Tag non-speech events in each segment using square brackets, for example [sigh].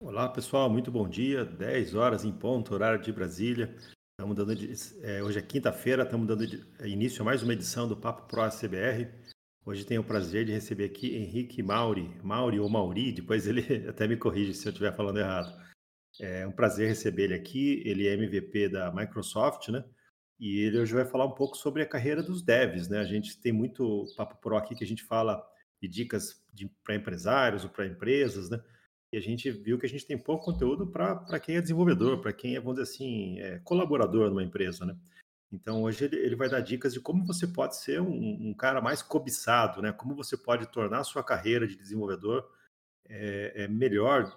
Olá, pessoal, muito bom dia. 10 horas em ponto, horário de Brasília. Estamos dando, é, hoje é quinta-feira, estamos dando início a mais uma edição do Papo Pro CBR. Hoje tenho o prazer de receber aqui Henrique Mauri, Mauri ou Mauri, depois ele [laughs] até me corrige se eu estiver falando errado. É um prazer receber ele aqui. Ele é MVP da Microsoft, né? E ele hoje vai falar um pouco sobre a carreira dos devs, né? A gente tem muito Papo Pro aqui que a gente fala de dicas para empresários ou para empresas, né? E a gente viu que a gente tem pouco conteúdo para quem é desenvolvedor, para quem é, vamos dizer assim, é colaborador numa empresa, né? Então, hoje ele, ele, vai dar dicas de como você pode ser um, um, cara mais cobiçado, né? Como você pode tornar a sua carreira de desenvolvedor é, é melhor,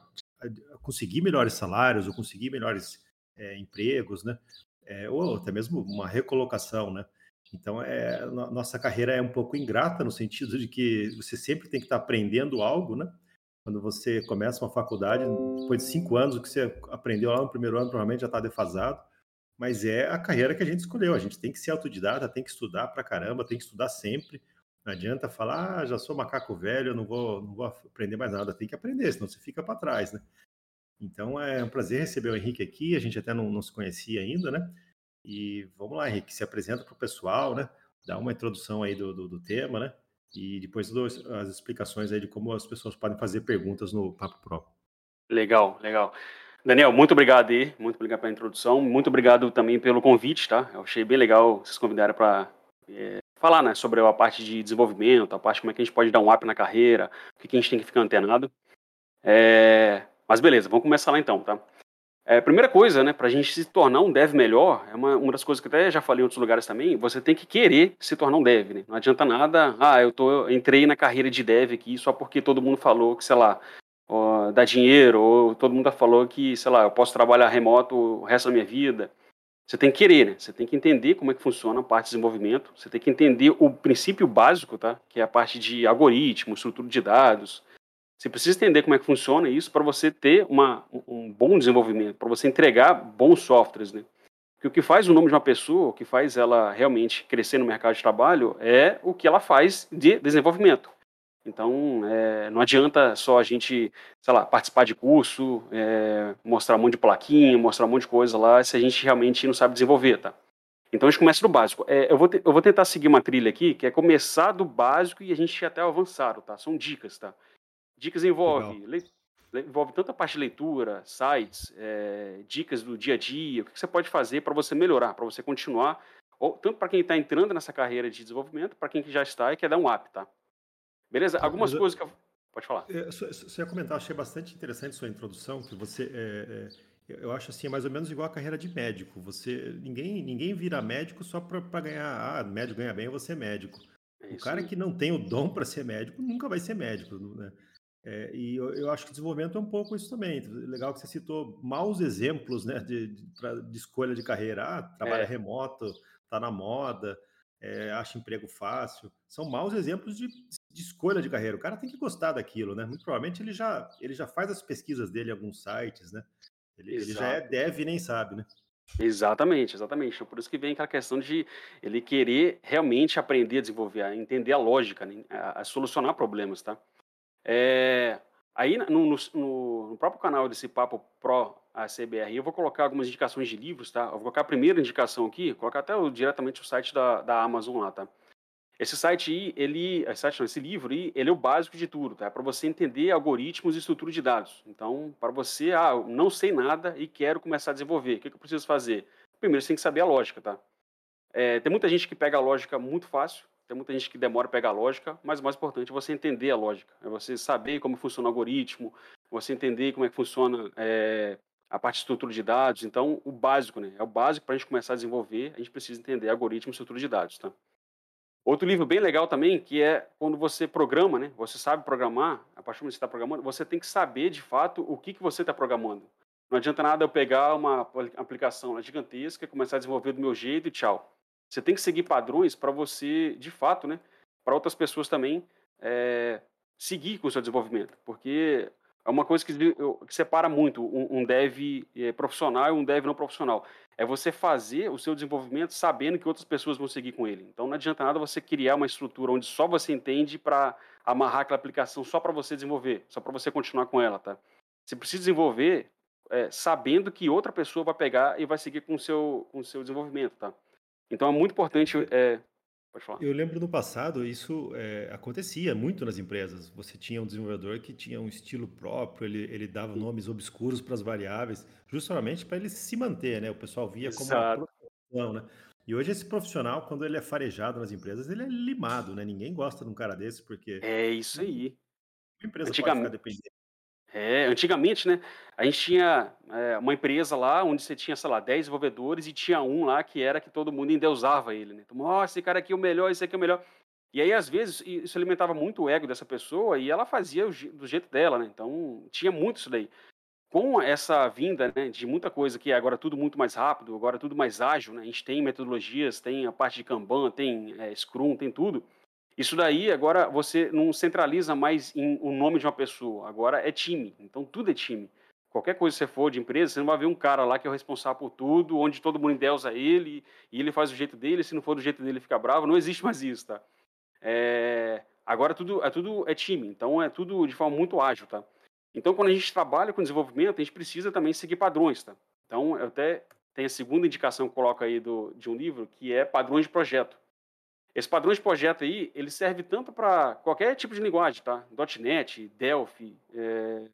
conseguir melhores salários ou conseguir melhores é, empregos, né? É, ou até mesmo uma recolocação, né? Então, é, nossa carreira é um pouco ingrata no sentido de que você sempre tem que estar aprendendo algo, né? Quando você começa uma faculdade, depois de cinco anos, o que você aprendeu lá no primeiro ano provavelmente já está defasado, mas é a carreira que a gente escolheu. A gente tem que ser autodidata, tem que estudar pra caramba, tem que estudar sempre. Não adianta falar, ah, já sou macaco velho, eu não vou, não vou aprender mais nada. Tem que aprender, senão você fica para trás, né? Então é um prazer receber o Henrique aqui. A gente até não, não se conhecia ainda, né? E vamos lá, Henrique, se apresenta para o pessoal, né? Dá uma introdução aí do, do, do tema, né? E depois dou as explicações aí de como as pessoas podem fazer perguntas no Papo Pro. Legal, legal. Daniel, muito obrigado aí, muito obrigado pela introdução, muito obrigado também pelo convite, tá? Eu achei bem legal vocês convidaram para é, falar, né, sobre a parte de desenvolvimento, a parte como é que a gente pode dar um up na carreira, o que, que a gente tem que ficar antenado. É, mas beleza, vamos começar lá então, tá? É, primeira coisa, né, para a gente se tornar um dev melhor, é uma, uma das coisas que até já falei em outros lugares também, você tem que querer se tornar um dev, né? Não adianta nada, ah, eu tô, entrei na carreira de dev aqui só porque todo mundo falou que, sei lá, ó, dá dinheiro, ou todo mundo falou que, sei lá, eu posso trabalhar remoto o resto da minha vida. Você tem que querer, né? Você tem que entender como é que funciona a parte de desenvolvimento, você tem que entender o princípio básico, tá? Que é a parte de algoritmo, estrutura de dados, você precisa entender como é que funciona isso para você ter uma, um bom desenvolvimento, para você entregar bons softwares, né? Porque o que faz o nome de uma pessoa, o que faz ela realmente crescer no mercado de trabalho é o que ela faz de desenvolvimento. Então, é, não adianta só a gente, sei lá, participar de curso, é, mostrar um monte de plaquinha, mostrar um monte de coisa lá, se a gente realmente não sabe desenvolver, tá? Então, a gente começa do básico. É, eu, vou te, eu vou tentar seguir uma trilha aqui, que é começar do básico e a gente até avançar, tá? São dicas, tá? Dicas envolve, le, envolve tanto a parte de leitura, sites, é, dicas do dia a dia, o que você pode fazer para você melhorar, para você continuar, ou tanto para quem está entrando nessa carreira de desenvolvimento, para quem já está e quer dar um up, tá? Beleza? Tá, Algumas coisas que eu... Pode falar. Você ia comentar, achei bastante interessante sua introdução, que você... É, é, eu acho assim, é mais ou menos igual a carreira de médico. Você, ninguém, ninguém vira médico só para ganhar, ah, médico ganha bem, eu vou ser médico. É o cara que não tem o dom para ser médico nunca vai ser médico, né? É, e eu, eu, acho que desenvolvimento é um pouco isso também. Legal que você citou maus exemplos né, de, de, de escolha de carreira. Ah, trabalha é. remoto, está na moda, é, acha emprego fácil. São maus exemplos de, de, escolha de carreira. O cara tem que gostar daquilo, né? Muito provavelmente ele já, ele já faz as pesquisas dele em alguns sites, né? Ele, ele já é dev e nem sabe, né? Exatamente, exatamente. Por isso que vem aquela questão de ele querer realmente aprender a desenvolver, a entender a lógica, né? a, a solucionar problemas, tá? É, aí no, no, no, próprio canal desse Papo Pro a CBR, eu vou colocar algumas indicações de livros, tá? Eu vou colocar a primeira indicação aqui, colocar até o, diretamente o site da, da Amazon lá, tá? Esse site aí, ele, esse, site, não, esse livro aí, ele é o básico de tudo, tá? É para você entender algoritmos e estrutura de dados. Então, para você, ah, eu não sei nada e quero começar a desenvolver, o que, que eu preciso fazer? Primeiro, você tem que saber a lógica, tá? É, tem muita gente que pega a lógica muito fácil, tem muita gente que demora a pegar a lógica, mas o mais importante é você entender a lógica, é você saber como funciona o algoritmo, você entender como é que funciona é, a parte de estrutura de dados. Então, o básico, né? É o básico para a gente começar a desenvolver, a gente precisa entender algoritmo e estrutura de dados, tá? Outro livro bem legal também, que é quando você programa, né? Você sabe programar, a partir do momento que você está programando, você tem que saber de fato o que, que você está programando. Não adianta nada eu pegar uma aplicação gigantesca, começar a desenvolver do meu jeito e tchau. Você tem que seguir padrões para você, de fato, né, para outras pessoas também é, seguir com o seu desenvolvimento, porque é uma coisa que, que separa muito um, um dev é, profissional e um dev não profissional. É você fazer o seu desenvolvimento sabendo que outras pessoas vão seguir com ele. Então não adianta nada você criar uma estrutura onde só você entende para amarrar aquela aplicação só para você desenvolver, só para você continuar com ela, tá? Você precisa desenvolver é, sabendo que outra pessoa vai pegar e vai seguir com o seu, com o seu desenvolvimento, tá? Então é muito importante. É, pode falar. Eu lembro no passado isso é, acontecia muito nas empresas. Você tinha um desenvolvedor que tinha um estilo próprio, ele, ele dava nomes obscuros para as variáveis, justamente para ele se manter, né? O pessoal via como uma profissão, né? E hoje esse profissional, quando ele é farejado nas empresas, ele é limado, né? Ninguém gosta de um cara desse, porque É isso aí. uma empresa pode ficar dependente. É, antigamente, né, a gente tinha é, uma empresa lá onde você tinha, sei lá, 10 desenvolvedores e tinha um lá que era que todo mundo endeusava ele, né? Então, oh, esse cara aqui é o melhor, esse aqui é o melhor. E aí, às vezes, isso alimentava muito o ego dessa pessoa e ela fazia do jeito dela, né? Então, tinha muito isso daí. Com essa vinda né, de muita coisa que é agora tudo muito mais rápido, agora tudo mais ágil, né? A gente tem metodologias, tem a parte de Kanban, tem é, Scrum, tem tudo. Isso daí, agora, você não centraliza mais em o nome de uma pessoa, agora é time. Então, tudo é time. Qualquer coisa que você for de empresa, você não vai ver um cara lá que é o responsável por tudo, onde todo mundo endeusa ele, e ele faz do jeito dele, se não for do jeito dele, fica bravo. Não existe mais isso, tá? É... Agora, tudo é, tudo é time, então é tudo de forma muito ágil, tá? Então, quando a gente trabalha com desenvolvimento, a gente precisa também seguir padrões, tá? Então, eu até tenho a segunda indicação que coloco aí do, de um livro, que é padrões de projeto. Esse padrão de projeto aí, ele serve tanto para qualquer tipo de linguagem, tá? .NET, Delphi, é,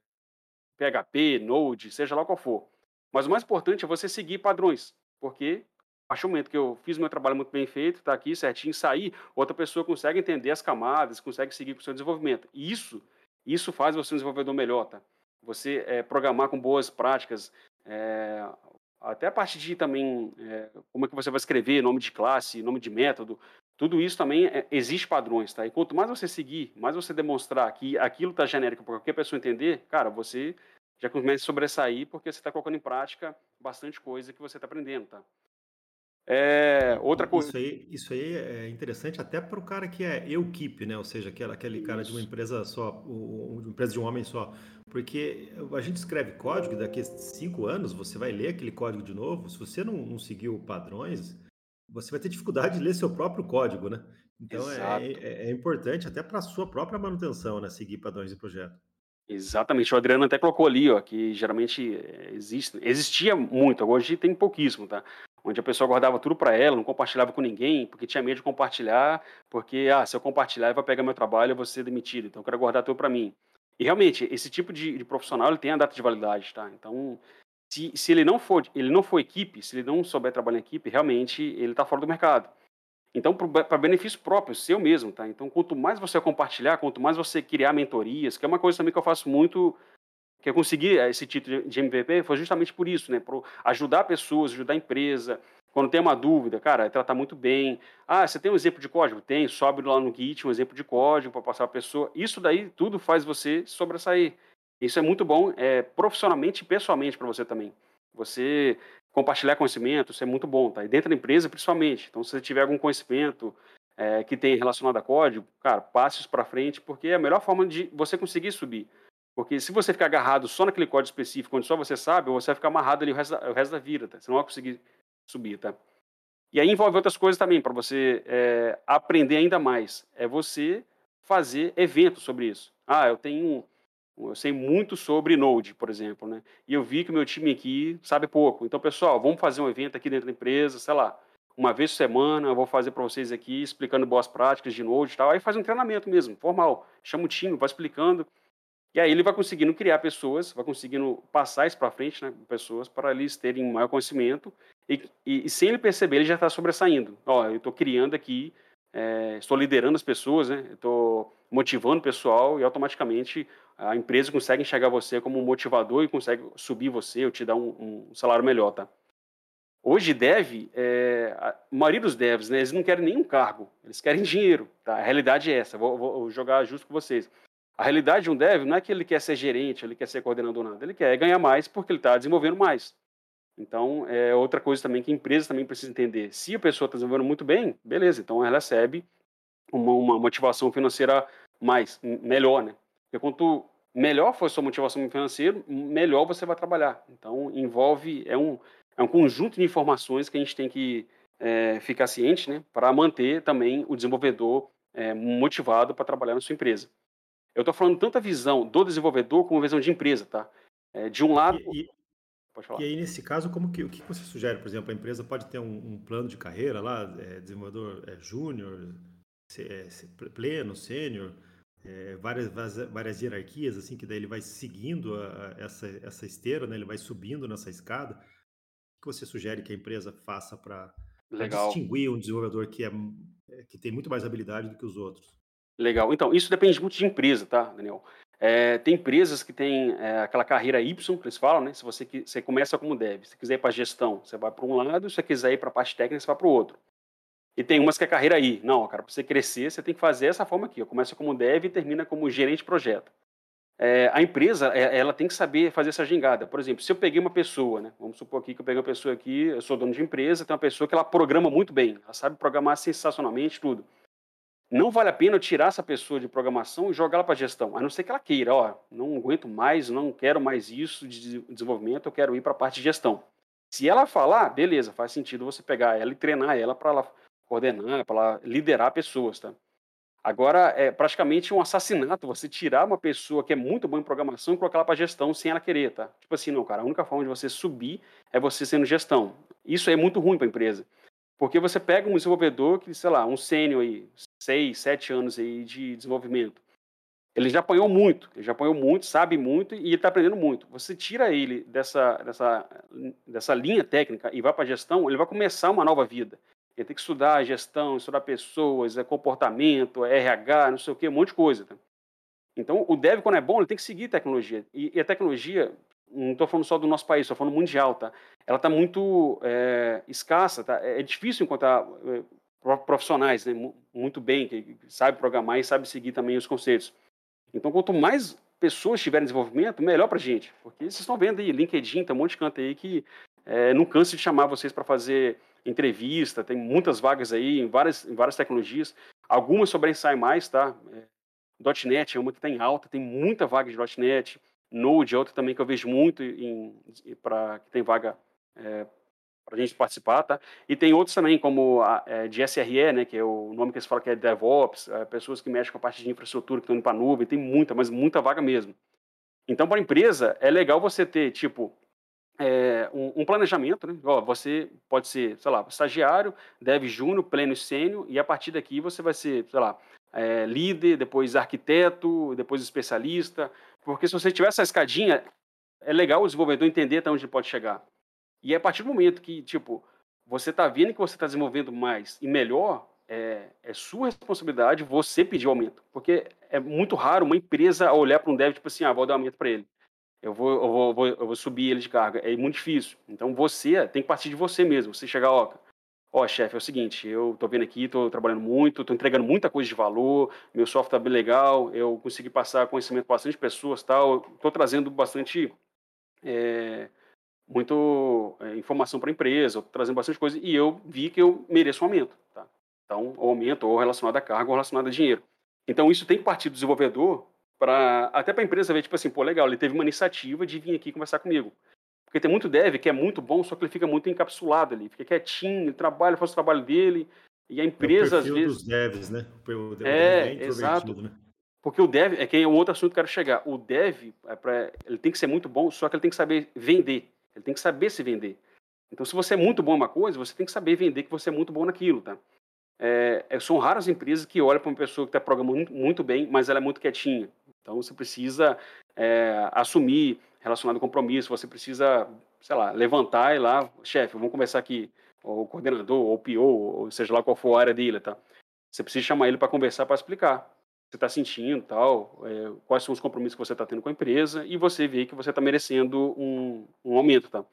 PHP, Node, seja lá qual for. Mas o mais importante é você seguir padrões, porque a partir do momento que eu fiz meu trabalho muito bem feito, está aqui certinho, sair, outra pessoa consegue entender as camadas, consegue seguir com o seu desenvolvimento. E isso, isso faz você um desenvolvedor melhor, tá? Você é, programar com boas práticas, é, até a parte de também é, como é que você vai escrever nome de classe, nome de método, tudo isso também é, existe padrões, tá? E quanto mais você seguir, mais você demonstrar que aquilo está genérico para qualquer pessoa entender, cara, você já começa a sobressair porque você está colocando em prática bastante coisa que você está aprendendo, tá? É, outra coisa. Isso aí, isso aí é interessante até para o cara que é eu keep, né? Ou seja, aquele, aquele cara de uma empresa só, uma empresa de um homem só. Porque a gente escreve código e daqui a cinco anos você vai ler aquele código de novo. Se você não, não seguiu padrões, você vai ter dificuldade de ler seu próprio código, né? Então é, é, é, importante até para a sua própria manutenção, né? Seguir padrões de projeto. Exatamente, o Adriano até colocou ali, ó, que geralmente é, existe, existia muito, hoje tem pouquíssimo, tá? Onde a pessoa guardava tudo para ela, não compartilhava com ninguém, porque tinha medo de compartilhar, porque, ah, se eu compartilhar, vai pegar meu trabalho, eu vou ser demitido, então eu quero guardar tudo para mim. E realmente, esse tipo de, de, profissional, ele tem a data de validade, tá? Então, se, se ele não for ele não for equipe, se ele não souber trabalhar em equipe, realmente ele está fora do mercado. Então, para benefício próprio, seu mesmo, tá? Então, quanto mais você compartilhar, quanto mais você criar mentorias, que é uma coisa também que eu faço muito, que eu consegui esse título de MVP, foi justamente por isso, né? Para ajudar pessoas, ajudar a empresa. Quando tem uma dúvida, cara, é tratar muito bem. Ah, você tem um exemplo de código? Tem, sobe lá no Git um exemplo de código para passar a pessoa. Isso daí tudo faz você sobressair. Isso é muito bom, é, profissionalmente e pessoalmente para você também. Você compartilhar conhecimento, isso é muito bom, tá? E dentro da empresa, principalmente. Então, se você tiver algum conhecimento é, que tem relacionado a código, cara, passe isso para frente, porque é a melhor forma de você conseguir subir. Porque se você ficar agarrado só naquele código específico, onde só você sabe, você vai ficar amarrado ali o resto da, o resto da vida, tá? Você não vai conseguir subir, tá? E aí envolve outras coisas também, para você é, aprender ainda mais. É você fazer eventos sobre isso. Ah, eu tenho eu sei muito sobre Node, por exemplo, né? E eu vi que o meu time aqui sabe pouco. Então, pessoal, vamos fazer um evento aqui dentro da empresa, sei lá, uma vez por semana, eu vou fazer para vocês aqui, explicando boas práticas de Node e tal. Aí faz um treinamento mesmo, formal. Chama o time, vai explicando. E aí ele vai conseguindo criar pessoas, vai conseguindo passar isso para frente, né? Pessoas para eles terem maior conhecimento. E, e, e sem ele perceber, ele já está sobressaindo. Ó, eu estou criando aqui é, estou liderando as pessoas, né? Estou motivando o pessoal e automaticamente a empresa consegue enxergar você como um motivador e consegue subir você ou te dar um, um salário melhor, tá? Hoje, dev, é, a maioria dos devs, né, eles não querem nenhum cargo, eles querem dinheiro, tá? A realidade é essa, vou, vou jogar justo com vocês. A realidade de um dev não é que ele quer ser gerente, ele quer ser coordenador, nada. Ele quer ganhar mais porque ele está desenvolvendo mais. Então, é outra coisa também que a empresa também precisa entender. Se a pessoa está desenvolvendo muito bem, beleza, então ela recebe uma, uma motivação financeira mais, melhor, né? Porque quanto melhor for a sua motivação financeira, melhor você vai trabalhar. Então, envolve, é um, é um conjunto de informações que a gente tem que é, ficar ciente, né? Para manter também o desenvolvedor é, motivado para trabalhar na sua empresa. Eu estou falando tanto a visão do desenvolvedor como a visão de empresa, tá? É, de um lado. E, e, Pode falar. E aí, nesse caso, como que, o que você sugere? Por exemplo, a empresa pode ter um, um plano de carreira lá, é, desenvolvedor é, júnior, pleno, sênior, é, várias, várias hierarquias, assim, que daí ele vai seguindo a, a, essa, essa esteira, né? ele vai subindo nessa escada. O que você sugere que a empresa faça para distinguir um desenvolvedor que, é, é, que tem muito mais habilidade do que os outros? Legal. Então, isso depende muito de empresa, tá, Daniel? É, tem empresas que têm é, aquela carreira Y, que eles falam, né? Se você, você começa como deve, se você quiser ir para gestão, você vai para um lado, se você quiser ir para a parte técnica, você vai para o outro. E tem umas que é carreira aí. Não, cara, para você crescer, você tem que fazer essa forma aqui. Começa como deve e termina como gerente de projeto. É, a empresa, é, ela tem que saber fazer essa gingada. Por exemplo, se eu peguei uma pessoa, né? Vamos supor aqui que eu peguei uma pessoa aqui, eu sou dono de empresa, tem uma pessoa que ela programa muito bem, ela sabe programar sensacionalmente tudo não vale a pena eu tirar essa pessoa de programação e jogá-la para gestão, a não ser que ela queira, ó, não aguento mais, não quero mais isso de desenvolvimento, eu quero ir para a parte de gestão. Se ela falar, beleza, faz sentido você pegar ela e treinar ela para ela coordenar, para liderar pessoas, tá? Agora, é praticamente um assassinato você tirar uma pessoa que é muito boa em programação e colocar ela para gestão sem ela querer, tá? Tipo assim, não, cara, a única forma de você subir é você sendo gestão. Isso é muito ruim para a empresa. Porque você pega um desenvolvedor que, sei lá, um sênior aí, seis, sete anos aí de desenvolvimento. Ele já apanhou muito, ele já apanhou muito, sabe muito e está aprendendo muito. Você tira ele dessa, dessa, dessa linha técnica e vai para a gestão, ele vai começar uma nova vida. Ele tem que estudar gestão, estudar pessoas, é comportamento, é RH, não sei o que, um monte de coisa. Tá? Então, o dev, quando é bom, ele tem que seguir tecnologia. E, e a tecnologia, não estou falando só do nosso país, estou falando mundial, tá? Ela está muito é, escassa, tá? É difícil encontrar é, profissionais, né, muito bem, que sabe programar e sabe seguir também os conceitos. Então, quanto mais pessoas tiverem desenvolvimento, melhor para a gente. Porque vocês estão vendo aí, LinkedIn, tem um monte de canto aí que é, não cansa de chamar vocês para fazer entrevista, tem muitas vagas aí em várias, em várias tecnologias, algumas sobressaem mais, tá? É, .NET é uma que está em alta, tem muita vaga de .NET, Node é outra também que eu vejo muito para que tem vaga é, para a gente participar, tá? E tem outros também, como a, é, de SRE, né, que é o nome que se fala que é DevOps, é, pessoas que mexem com a parte de infraestrutura, que estão indo para a nuvem, tem muita, mas muita vaga mesmo. Então, para a empresa, é legal você ter, tipo, é, um, um, planejamento, né? Ó, você pode ser, sei lá, estagiário, dev júnior, pleno e sênior, e a partir daqui você vai ser, sei lá, é, líder, depois arquiteto, depois especialista, porque se você tiver essa escadinha, é legal o desenvolvedor entender até onde ele pode chegar. E a partir do momento que, tipo, você está vendo que você está desenvolvendo mais e melhor, é, é, sua responsabilidade você pedir aumento. Porque é muito raro uma empresa olhar para um dev, tipo assim, ah, vou dar aumento para ele. Eu vou, eu, vou, eu vou subir ele de carga. É muito difícil. Então você tem que partir de você mesmo. Você chegar, ó, ó, chefe, é o seguinte, eu tô vendo aqui, tô trabalhando muito, tô entregando muita coisa de valor, meu software tá bem legal, eu consegui passar conhecimento para bastante pessoas, tal, tô trazendo bastante é, muito é, informação para a empresa, trazendo bastante coisa, e eu vi que eu mereço um aumento. Tá? Então, o aumento ou relacionado a carga ou relacionado a dinheiro. Então, isso tem que partir do desenvolvedor, para até para a empresa ver, tipo assim, pô, legal, ele teve uma iniciativa de vir aqui conversar comigo. Porque tem muito dev que é muito bom, só que ele fica muito encapsulado ali, fica quietinho, ele trabalha, faz o trabalho dele, e a empresa, é às vezes... dos devs, né? O dev é, é exato. Né? Porque o dev, é que é um outro assunto que eu quero chegar. O dev, é pra, ele tem que ser muito bom, só que ele tem que saber vender. Ele tem que saber se vender. Então, se você é muito bom em uma coisa, você tem que saber vender que você é muito bom naquilo, tá? É, é são raras empresas que olham para uma pessoa que está programando muito bem, mas ela é muito quietinha. Então, você precisa é, assumir relacionado ao compromisso, você precisa, sei lá, levantar e lá, chefe, vamos conversar aqui, ou o coordenador, ou o PO, ou seja lá qual for a área dele, tá? Você precisa chamar ele para conversar, para explicar você está sentindo, tal, é, quais são os compromissos que você está tendo com a empresa e você vê que você está merecendo um, um aumento, tá?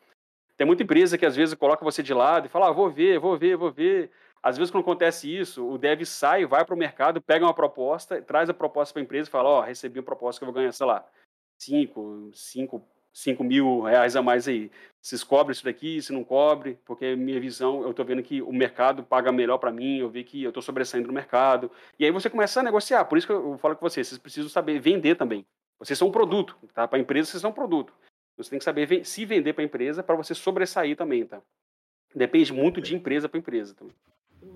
Tem muita empresa que às vezes coloca você de lado e fala, ah, vou ver, vou ver, vou ver. Às vezes, quando acontece isso, o dev sai, vai para o mercado, pega uma proposta, traz a proposta para a empresa e fala, ó, oh, recebi uma proposta que eu vou ganhar, sei lá, 5, 5 5 mil reais a mais aí. Vocês cobrem isso daqui, se não cobre, porque minha visão, eu estou vendo que o mercado paga melhor para mim, eu vi que eu estou sobressaindo no mercado. E aí você começa a negociar. Por isso que eu falo com vocês, vocês precisam saber vender também. Vocês são um produto, tá? Para a empresa, vocês são um produto. Você tem que saber se vender para a empresa para você sobressair também, tá? Depende muito de empresa para empresa também.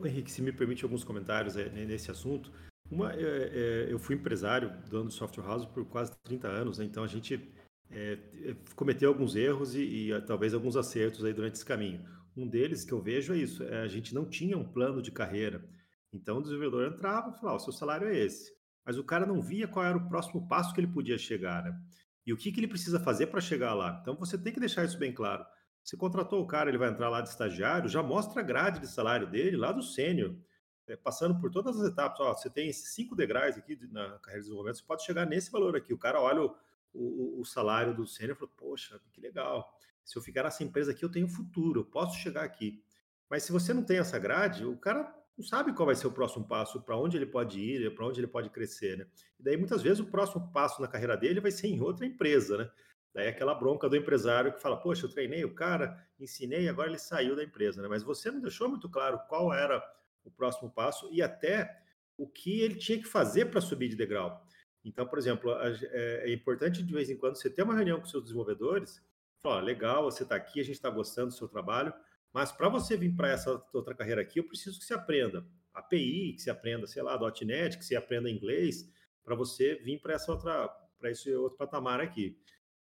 Henrique, se me permite alguns comentários é, nesse assunto. Uma, é, é, eu fui empresário dono do software house por quase 30 anos, né? então a gente é, cometeu alguns erros e, e, talvez alguns acertos aí durante esse caminho. Um deles que eu vejo é isso: é, a gente não tinha um plano de carreira. Então o desenvolvedor entrava e falava: o seu salário é esse. Mas o cara não via qual era o próximo passo que ele podia chegar, né? E o que, que ele precisa fazer para chegar lá. Então você tem que deixar isso bem claro. Você contratou o cara, ele vai entrar lá de estagiário, já mostra a grade de salário dele lá do sênior, é, passando por todas as etapas. Ó, você tem esses cinco degraus aqui na carreira de desenvolvimento, você pode chegar nesse valor aqui. O cara olha o, o, o salário do sênior e fala: Poxa, que legal. Se eu ficar nessa empresa aqui, eu tenho futuro, eu posso chegar aqui. Mas se você não tem essa grade, o cara não sabe qual vai ser o próximo passo, para onde ele pode ir, para onde ele pode crescer, né? E daí muitas vezes o próximo passo na carreira dele vai ser em outra empresa, né? Daí aquela bronca do empresário que fala: "Poxa, eu treinei o cara, ensinei, agora ele saiu da empresa", né? Mas você não deixou muito claro qual era o próximo passo e até o que ele tinha que fazer para subir de degrau. Então, por exemplo, é, é importante de vez em quando você ter uma reunião com seus desenvolvedores Fala, legal, você está aqui, a gente está gostando do seu trabalho, mas para você vir para essa outra carreira aqui, eu preciso que você aprenda API, que você aprenda, sei lá, .NET, que você aprenda inglês, para você vir para essa outra, para esse outro patamar aqui.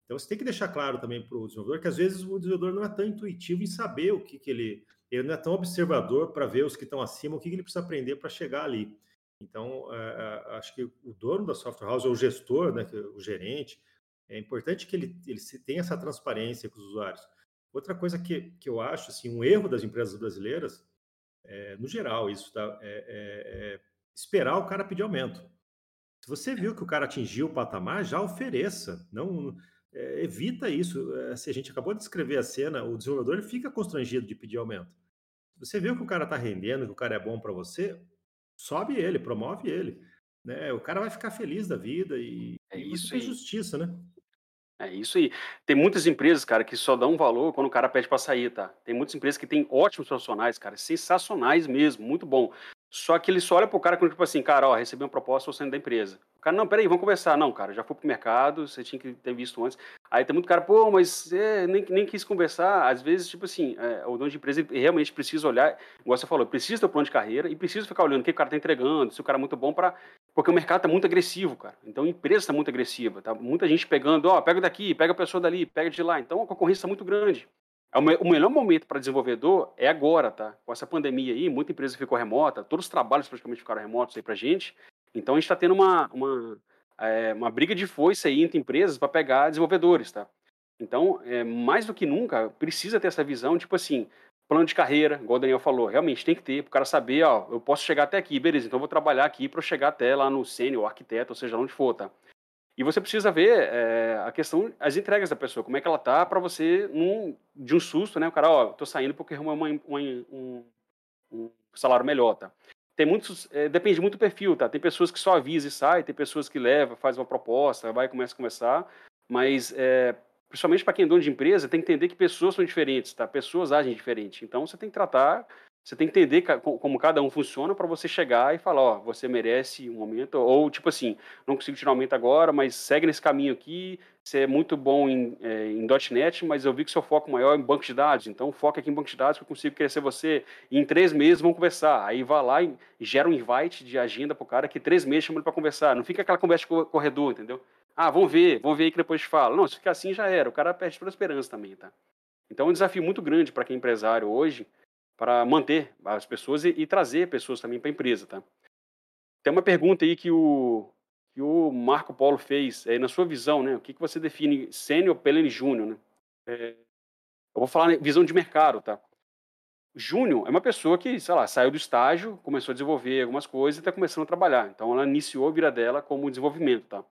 Então você tem que deixar claro também para o desenvolvedor que às vezes o desenvolvedor não é tão intuitivo em saber o que, que ele, ele não é tão observador para ver os que estão acima, o que, que ele precisa aprender para chegar ali. Então é, é, acho que o dono da software house, ou o gestor, né, o gerente, é importante que ele, ele tenha essa transparência com os usuários. Outra coisa que, que eu acho, assim, um erro das empresas brasileiras, é, no geral, isso tá, é, é, é, esperar o cara pedir aumento. Se você viu que o cara atingiu o patamar, já ofereça. Não é, evita isso. É, se a gente acabou de descrever a cena, o desenvolvedor ele fica constrangido de pedir aumento. Você viu que o cara está rendendo, que o cara é bom para você, sobe ele, promove ele. Né? O cara vai ficar feliz da vida e, é isso e justiça, né? É isso aí. Tem muitas empresas, cara, que só dão valor quando o cara pede para sair, tá? Tem muitas empresas que têm ótimos profissionais, cara, sensacionais mesmo, muito bom. Só que ele só olha pro cara quando, tipo assim, cara, ó, recebi uma proposta, tô saindo da empresa. O cara, não, peraí, vamos conversar. Não, cara, já fui pro mercado, você tinha que ter visto antes. Aí tem muito cara, pô, mas é, nem, nem quis conversar. Às vezes, tipo assim, é, o dono de empresa realmente precisa olhar, igual você falou, precisa ter um plano de carreira e precisa ficar olhando o que o cara tá entregando, se o cara é muito bom para porque o mercado está muito agressivo, cara. Então a empresa está muito agressiva. Tá muita gente pegando, ó, pega daqui, pega a pessoa dali, pega de lá. Então a concorrência está muito grande. É o melhor momento para desenvolvedor é agora, tá? Com essa pandemia aí, muita empresa ficou remota, todos os trabalhos praticamente ficaram remotos aí para gente. Então a gente está tendo uma, uma, é, uma briga de foice aí entre empresas para pegar desenvolvedores, tá? Então, é, mais do que nunca, precisa ter essa visão, tipo assim, plano de carreira, igual o Daniel falou, realmente tem que ter, para o cara saber, ó, eu posso chegar até aqui, beleza, então eu vou trabalhar aqui para chegar até lá no sênior, arquiteto, ou seja, onde for, tá? E você precisa ver é, a questão, as entregas da pessoa, como é que ela tá, para você, num, de um susto, né? O cara, ó, tô saindo porque arrumou uma, uma, um, um, salário melhor, tá? Tem muitos, é, depende muito do perfil, tá? Tem pessoas que só avisa e sai, tem pessoas que leva, faz uma proposta, vai começa a conversar, mas é, principalmente para quem é dono de empresa, tem que entender que pessoas são diferentes, tá? Pessoas agem diferente. Então você tem que tratar, você tem que entender como cada um funciona para você chegar e falar, ó, você merece um aumento, ou tipo assim, não consigo tirar um aumento agora, mas segue nesse caminho aqui, você é muito bom em, é, em .NET, mas eu vi que seu foco maior é em banco de dados, então foca aqui em banco de dados que eu consigo crescer você. E em três meses vamos conversar. Aí vai lá e gera um invite de agenda pro cara que três meses chama ele para conversar. Não fica aquela conversa de corredor, entendeu? Ah, vamos ver, vamos ver aí que depois te falo. Não, se ficar assim já era. O cara perde toda a esperança também, tá? Então é um desafio muito grande para quem é empresário hoje para manter as pessoas e, e trazer pessoas também para a empresa, tá? Tem uma pergunta aí que o, que o Marco Paulo fez, é, na sua visão, né? O que, que você define sênior, pelene júnior, né? É, eu vou falar visão de mercado, tá? Júnior é uma pessoa que, sei lá, saiu do estágio, começou a desenvolver algumas coisas e está começando a trabalhar. Então, ela iniciou a vida dela como desenvolvimento, tá?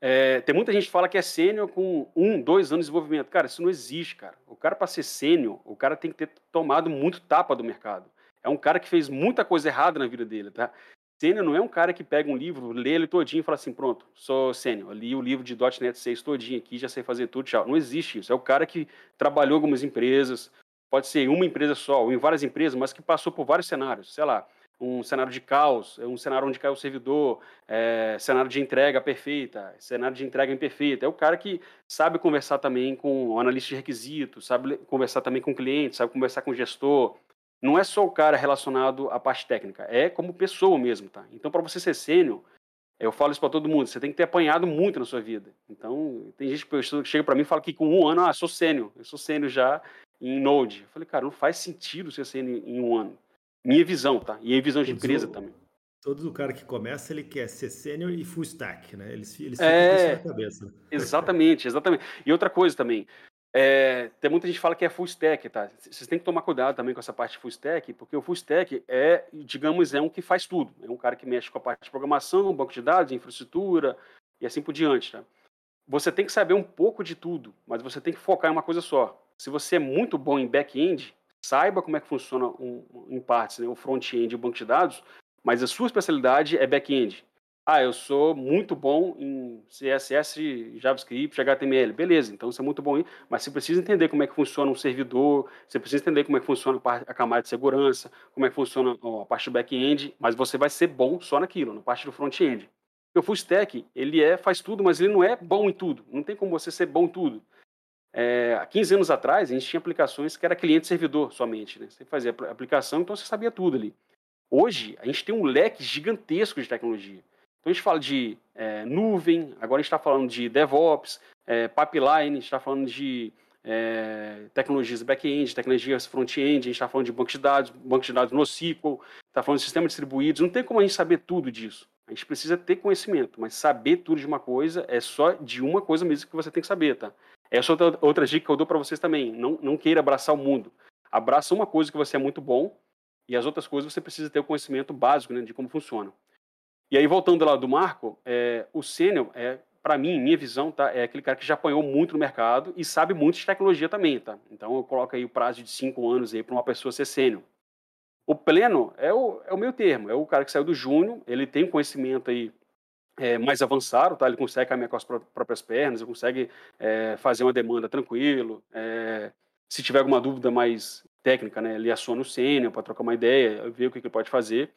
É, tem muita gente que fala que é sênior com um, dois anos de desenvolvimento. Cara, isso não existe, cara. O cara, para ser sênior, o cara tem que ter tomado muito tapa do mercado. É um cara que fez muita coisa errada na vida dele, tá? Sênior não é um cara que pega um livro, lê ele todinho e fala assim, pronto, sou sênior, li o livro de .NET 6 todinho aqui, já sei fazer tudo, tchau. Não existe isso. É o cara que trabalhou em algumas empresas, pode ser uma empresa só, ou em várias empresas, mas que passou por vários cenários. Sei lá, um cenário de caos, um cenário onde cai o servidor, é, cenário de entrega perfeita, cenário de entrega imperfeita. É o cara que sabe conversar também com o analista de requisitos, sabe conversar também com o cliente, sabe conversar com o gestor. Não é só o cara relacionado à parte técnica, é como pessoa mesmo, tá? Então, para você ser sênior, Eu falo isso para todo mundo, você tem que ter apanhado muito na sua vida. Então, tem gente que chega para mim e fala que com um ano, ah, sou sênior, eu sou sênior já em Node. Eu falei, cara, não faz sentido ser sênior em um ano. Minha visão, tá? E a visão de empresa também. Todo o cara que começa, ele quer ser sênior e full stack, né? Eles, eles ficam é, na cabeça. Exatamente, exatamente. E outra coisa também, é, tem muita gente que fala que é full stack, tá? Vocês têm que tomar cuidado também com essa parte de full stack, porque o full stack é, digamos, é um que faz tudo. É um cara que mexe com a parte de programação, banco de dados, infraestrutura e assim por diante, tá? Você tem que saber um pouco de tudo, mas você tem que focar em uma coisa só. Se você é muito bom em back-end, saiba como é que funciona um, em partes, né, o front-end e o banco de dados, mas a sua especialidade é back-end. Ah, eu sou muito bom em CSS, JavaScript, HTML. Beleza, então você é muito bom mas você precisa entender como é que funciona um servidor, você precisa entender como é que funciona a camada de segurança, como é que funciona a parte do back-end, mas você vai ser bom só naquilo, na parte do front-end. O full stack, ele é, faz tudo, mas ele não é bom em tudo. Não tem como você ser bom em tudo. É, há 15 anos atrás, a gente tinha aplicações que era cliente-servidor somente. Né? Você fazia aplicação, então você sabia tudo ali. Hoje, a gente tem um leque gigantesco de tecnologia. Então a gente fala de é, nuvem, agora a gente está falando de DevOps, é, pipeline, a gente está falando de é, tecnologias back-end, tecnologias front-end, a gente está falando de banco de dados, banco de dados NoSQL, está falando de sistemas distribuídos. Não tem como a gente saber tudo disso. A gente precisa ter conhecimento, mas saber tudo de uma coisa é só de uma coisa mesmo que você tem que saber, tá? Essa é outra, outra dica que eu dou para vocês também. Não, não queira abraçar o mundo. Abraça uma coisa que você é muito bom e as outras coisas você precisa ter o conhecimento básico né, de como funciona. E aí, voltando lá do Marco, é, o sênior, é, para mim, minha visão, tá, é aquele cara que já apanhou muito no mercado e sabe muito de tecnologia também, tá? Então, eu coloco aí o prazo de cinco anos para uma pessoa ser sênior. O pleno é o, é o meio termo, é o cara que saiu do júnior, ele tem conhecimento aí é, mais avançado, tá? Ele consegue caminhar com as próprias pernas, ele consegue é, fazer uma demanda tranquilo. É, se tiver alguma dúvida mais técnica, né, ele aciona o sênior para trocar uma ideia, ver o que, ele pode fazer.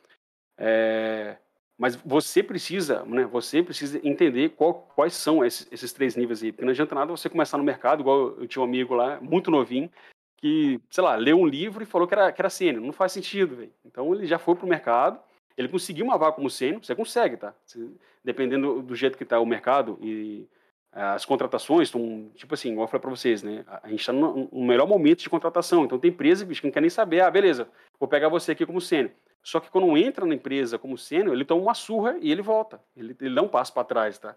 É, mas você precisa, né, você precisa entender qual, quais são esses, esses, três níveis aí, porque não adianta nada você começar no mercado, igual eu tinha um amigo lá, muito novinho, que, sei lá, leu um livro e falou que era, que era sênior. Não faz sentido, velho. Então ele já foi pro mercado, ele conseguiu uma vaga como sênior, você consegue, tá? Você, dependendo do jeito que está o mercado e as contratações estão, tipo assim, igual eu falei para vocês, né? A gente está no, no, melhor momento de contratação. Então tem empresa bicho, que não quer nem saber, ah, beleza, vou pegar você aqui como sênior. Só que quando entra na empresa como sênior, ele toma uma surra e ele volta. Ele, ele dá um passo para trás, tá?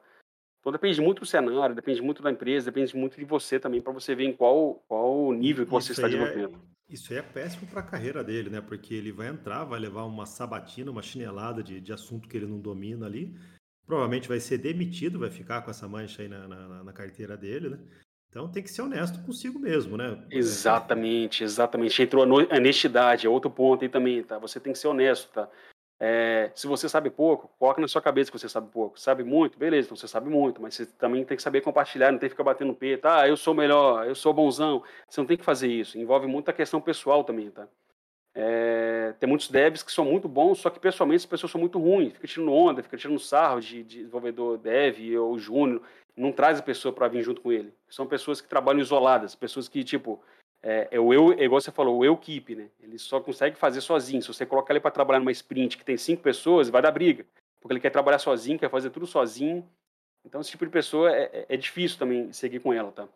Então depende muito do cenário, depende muito da empresa, depende muito de você também, para você ver em qual, qual nível que você está é desenvolvendo. Isso aí é péssimo para a carreira dele, né? Porque ele vai entrar, vai levar uma sabatina, uma chinelada de, de assunto que ele não domina ali. Provavelmente vai ser demitido, vai ficar com essa mancha aí na, na, na carteira dele, né? Então tem que ser honesto consigo mesmo, né? Exatamente, exatamente. Entrou a honestidade, é outro ponto aí também, tá? Você tem que ser honesto, tá? É, se você sabe pouco, coloca na sua cabeça que você sabe pouco. Sabe muito? Beleza, então você sabe muito, mas você também tem que saber compartilhar, não tem que ficar batendo peito. Ah, eu sou melhor, eu sou bonzão. Você não tem que fazer isso. Envolve muita questão pessoal também, tá? É, tem muitos devs que são muito bons, só que pessoalmente as pessoas são muito ruins. Fica tirando onda, fica tirando sarro de, de desenvolvedor dev ou júnior não traz a pessoa para vir junto com ele. São pessoas que trabalham isoladas, pessoas que, tipo, é, é o eu, é igual você falou, o eu keep, né? Ele só consegue fazer sozinho. Se você colocar ele para trabalhar numa sprint que tem cinco pessoas, vai dar briga. Porque ele quer trabalhar sozinho, quer fazer tudo sozinho. Então, esse tipo de pessoa é, é, é difícil também seguir com ela, tá?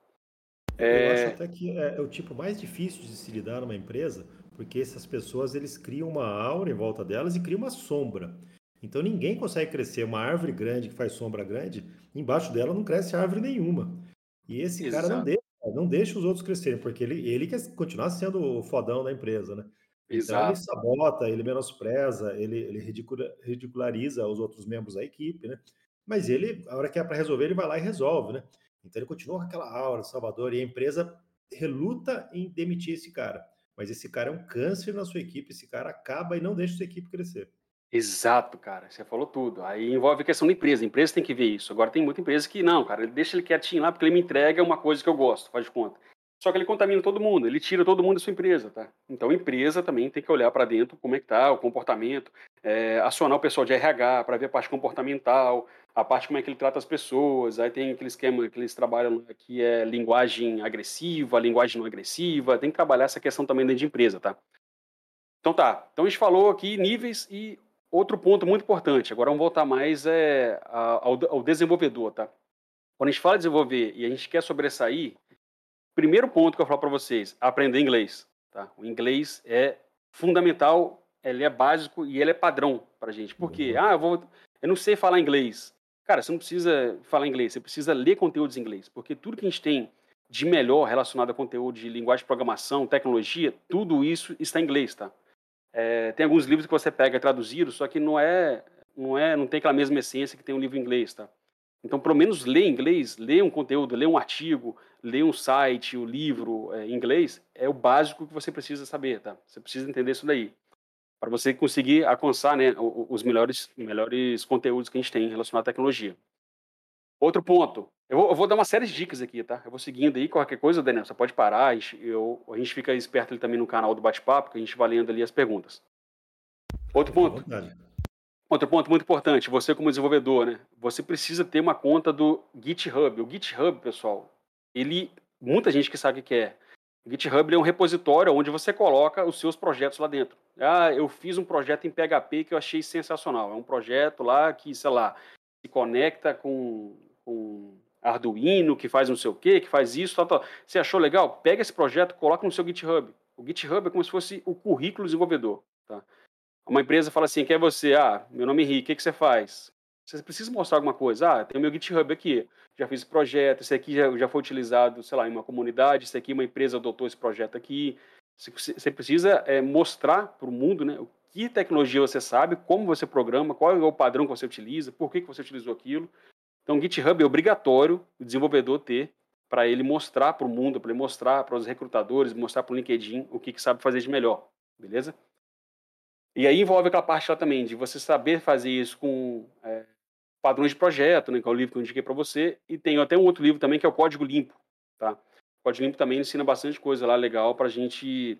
É... Eu acho até que é, é, o tipo mais difícil de se lidar numa empresa, porque essas pessoas eles criam uma aura em volta delas e criam uma sombra. Então ninguém consegue crescer uma árvore grande que faz sombra grande, embaixo dela não cresce árvore nenhuma. E esse Exato. cara não deixa, não deixa os outros crescerem, porque ele, ele quer continuar sendo o fodão da empresa, né? Então ele sabota, ele menospreza, ele, ele ridiculariza os outros membros da equipe, né? Mas ele, a hora que é para resolver, ele vai lá e resolve, né? Então ele continua com aquela aura Salvador e a empresa reluta em demitir esse cara. Mas esse cara é um câncer na sua equipe, esse cara acaba e não deixa sua equipe crescer. Exato, cara. Você falou tudo. Aí envolve a questão da empresa. A empresa tem que ver isso. Agora tem muita empresa que não, cara, ele deixa ele quietinho lá porque ele me entrega uma coisa que eu gosto, faz de conta. Só que ele contamina todo mundo, ele tira todo mundo da sua empresa, tá? Então a empresa também tem que olhar para dentro como é que tá o comportamento, é, acionar o pessoal de RH para ver a parte comportamental, a parte como é que ele trata as pessoas. Aí tem aquele esquema que eles trabalham que é linguagem agressiva, linguagem não agressiva. Tem que trabalhar essa questão também dentro de empresa, tá? Então tá. Então a gente falou aqui níveis e outro ponto muito importante, agora vamos voltar mais é, ao, ao desenvolvedor, tá? Quando a gente fala de desenvolver e a gente quer sobressair, primeiro ponto que eu falo para vocês, aprender inglês, tá? O inglês é fundamental, ele é básico e ele é padrão para gente. Porque, uhum. ah, eu, vou, eu não sei falar inglês. Cara, você não precisa falar inglês, você precisa ler conteúdos em inglês, porque tudo que a gente tem de melhor relacionado a conteúdo de linguagem de programação, tecnologia, tudo isso está em inglês, tá? É, tem alguns livros que você pega traduzido, só que não é, não é, não tem aquela mesma essência que tem um livro em inglês, tá? Então, pelo menos ler inglês, ler um conteúdo, ler um artigo, ler um site, o um livro é, em inglês, é o básico que você precisa saber, tá? Você precisa entender isso daí para você conseguir alcançar né, os melhores, melhores conteúdos que a gente tem relacionado à tecnologia. Outro ponto, eu vou, eu vou, dar uma série de dicas aqui, tá? Eu vou seguindo aí, qualquer coisa, Daniel, você pode parar, a gente, eu, a gente fica esperto ali também no canal do bate-papo, que a gente vai lendo ali as perguntas. Outro ponto. Outro ponto muito importante, você como desenvolvedor, né? Você precisa ter uma conta do GitHub. O GitHub, pessoal, ele, muita gente que sabe o que é. O GitHub é um repositório onde você coloca os seus projetos lá dentro. Ah, eu fiz um projeto em PHP que eu achei sensacional. É um projeto lá que, sei lá, se conecta com, com Arduino, que faz não sei o quê, que faz isso, tal, tal. Você achou legal? Pega esse projeto, coloca no seu GitHub. O GitHub é como se fosse o currículo desenvolvedor. Tá? Uma empresa fala assim, quem é você? Ah, meu nome é Henrique, o que, que você faz? Você precisa mostrar alguma coisa. Ah, tem o meu GitHub aqui. Já fiz esse projeto, esse aqui já, já foi utilizado, sei lá, em uma comunidade, esse aqui uma empresa adotou esse projeto aqui. Você precisa é, mostrar para o mundo né, que tecnologia você sabe, como você programa, qual é o padrão que você utiliza, por que, que você utilizou aquilo. Então, o GitHub é obrigatório o desenvolvedor ter para ele mostrar para o mundo, para ele mostrar para os recrutadores, mostrar para o LinkedIn o que, que sabe fazer de melhor, beleza? E aí envolve aquela parte lá também de você saber fazer isso com é, padrões de projeto, né, que é o livro que eu indiquei para você, e tem até um outro livro também que é o Código Limpo, tá? O Código Limpo também ensina bastante coisa lá legal para a gente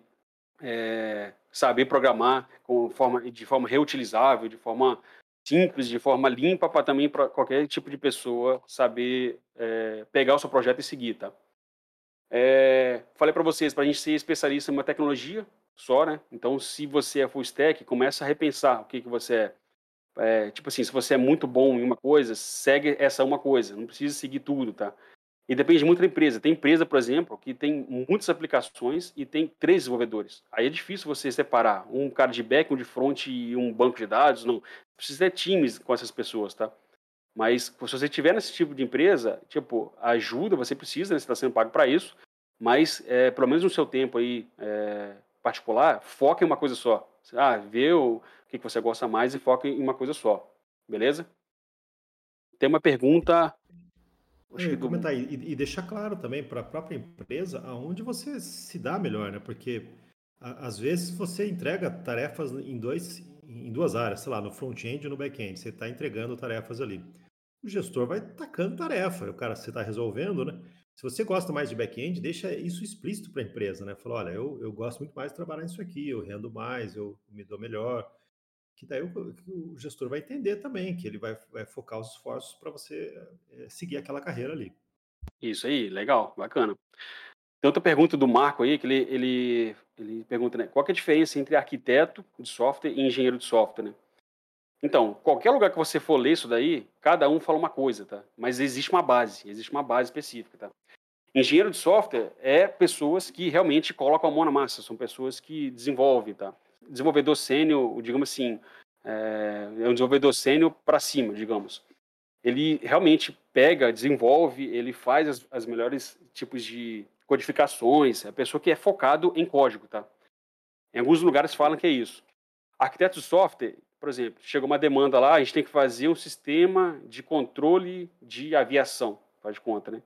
é, saber programar com forma, de forma reutilizável, de forma simples, de forma limpa, para também para qualquer tipo de pessoa saber é, pegar o seu projeto e seguir, tá? É, falei para vocês, para a gente ser especialista em uma tecnologia só, né? Então, se você é full stack, começa a repensar o que, que você é. é. Tipo assim, se você é muito bom em uma coisa, segue essa uma coisa, não precisa seguir tudo, tá? E depende muito da empresa. Tem empresa, por exemplo, que tem muitas aplicações e tem três desenvolvedores. Aí é difícil você separar um cara de back, um de front e um banco de dados. Não. Precisa ter times com essas pessoas, tá? Mas se você tiver nesse tipo de empresa, tipo, ajuda, você precisa, né? Você está sendo pago para isso. Mas, é, pelo menos no seu tempo aí é, particular, foca em uma coisa só. Ah, vê o que você gosta mais e foca em uma coisa só. Beleza? Tem uma pergunta Acho comentar e, e, deixar claro também para a própria empresa aonde você se dá melhor, né? Porque a, às vezes você entrega tarefas em, dois, em duas áreas, sei lá, no front-end e no back-end, você está entregando tarefas ali. O gestor vai tacando tarefa, o cara você está resolvendo, né? Se você gosta mais de back-end, deixa isso explícito para a empresa, né? Fala, olha, eu, eu gosto muito mais de trabalhar nisso aqui, eu rendo mais, eu me dou melhor que daí o, o, gestor vai entender também, que ele vai, vai focar os esforços para você é, seguir aquela carreira ali. Isso aí, legal, bacana. Tem outra pergunta do Marco aí, que ele, ele, ele pergunta, né, qual é a diferença entre arquiteto de software e engenheiro de software, né? Então, qualquer lugar que você for ler isso daí, cada um fala uma coisa, tá? Mas existe uma base, existe uma base específica, tá? Engenheiro de software é pessoas que realmente colocam a mão na massa, são pessoas que desenvolvem, tá? Desenvolvedor sênior, digamos assim, é, é um desenvolvedor sênior para cima, digamos. Ele realmente pega, desenvolve, ele faz as, as melhores tipos de codificações, é a pessoa que é focado em código, tá? Em alguns lugares falam que é isso. Arquiteto de software, por exemplo, chegou uma demanda lá, a gente tem que fazer um sistema de controle de aviação, faz de conta, né?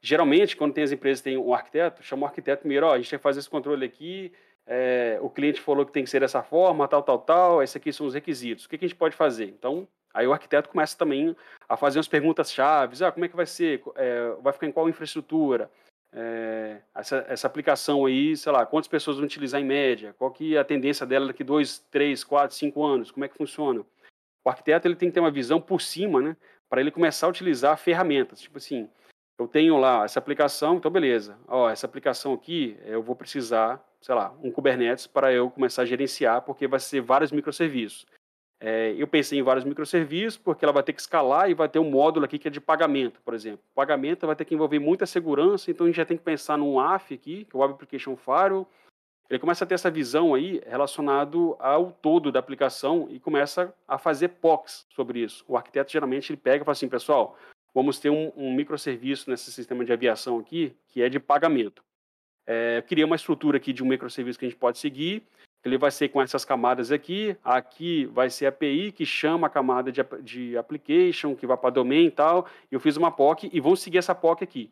Geralmente, quando tem as empresas tem um arquiteto, chama o arquiteto primeiro, ó, a gente tem que fazer esse controle aqui, é, o cliente falou que tem que ser dessa forma, tal, tal, tal, esses aqui são os requisitos. O que, que a gente pode fazer? Então, aí o arquiteto começa também a fazer umas perguntas chaves. Ah, como é que vai ser? É, vai ficar em qual infraestrutura? É, essa, essa aplicação aí, sei lá, quantas pessoas vão utilizar em média? Qual que é a tendência dela daqui dois, três, quatro, cinco anos? Como é que funciona? O arquiteto ele tem que ter uma visão por cima, né? Para ele começar a utilizar ferramentas. Tipo assim, eu tenho lá essa aplicação, então beleza. Ó, essa aplicação aqui, eu vou precisar sei lá, um Kubernetes para eu começar a gerenciar, porque vai ser vários microserviços. É, eu pensei em vários microserviços, porque ela vai ter que escalar e vai ter um módulo aqui que é de pagamento, por exemplo. Pagamento vai ter que envolver muita segurança, então a gente já tem que pensar num AF aqui, que é o Web Application Firewall. Ele começa a ter essa visão aí relacionado ao todo da aplicação e começa a fazer POCs sobre isso. O arquiteto geralmente ele pega e fala assim, pessoal, vamos ter um, um microserviço nesse sistema de aviação aqui que é de pagamento. É, eu uma estrutura aqui de um microserviço que a gente pode seguir ele vai ser com essas camadas aqui, aqui vai ser a API que chama a camada de, de application, que vai para domain e tal, eu fiz uma POC e vão seguir essa POC aqui.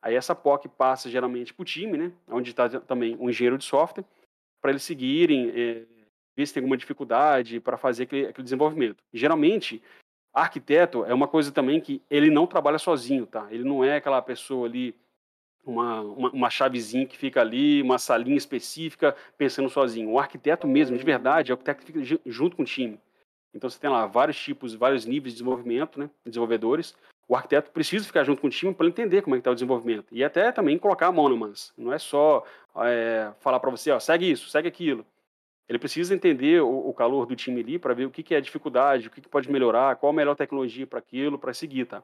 Aí essa POC passa geralmente para o time, né, onde está também um engenheiro de software, para eles seguirem, é, ver se tem alguma dificuldade para fazer aquele, aquele desenvolvimento. geralmente, arquiteto é uma coisa também que ele não trabalha sozinho, tá? Ele não é aquela pessoa ali uma, uma, uma, chavezinha que fica ali, uma salinha específica, pensando sozinho. O arquiteto mesmo, de verdade, é o arquiteto que fica junto com o time. Então você tem lá vários tipos, vários níveis de desenvolvimento, né, desenvolvedores. O arquiteto precisa ficar junto com o time para entender como é que está o desenvolvimento. E até também colocar a mão na massa. Não é só é, falar para você, ó, segue isso, segue aquilo. Ele precisa entender o, o calor do time ali para ver o que, que é dificuldade, o que, que pode melhorar, qual a melhor tecnologia para aquilo, para seguir, tá?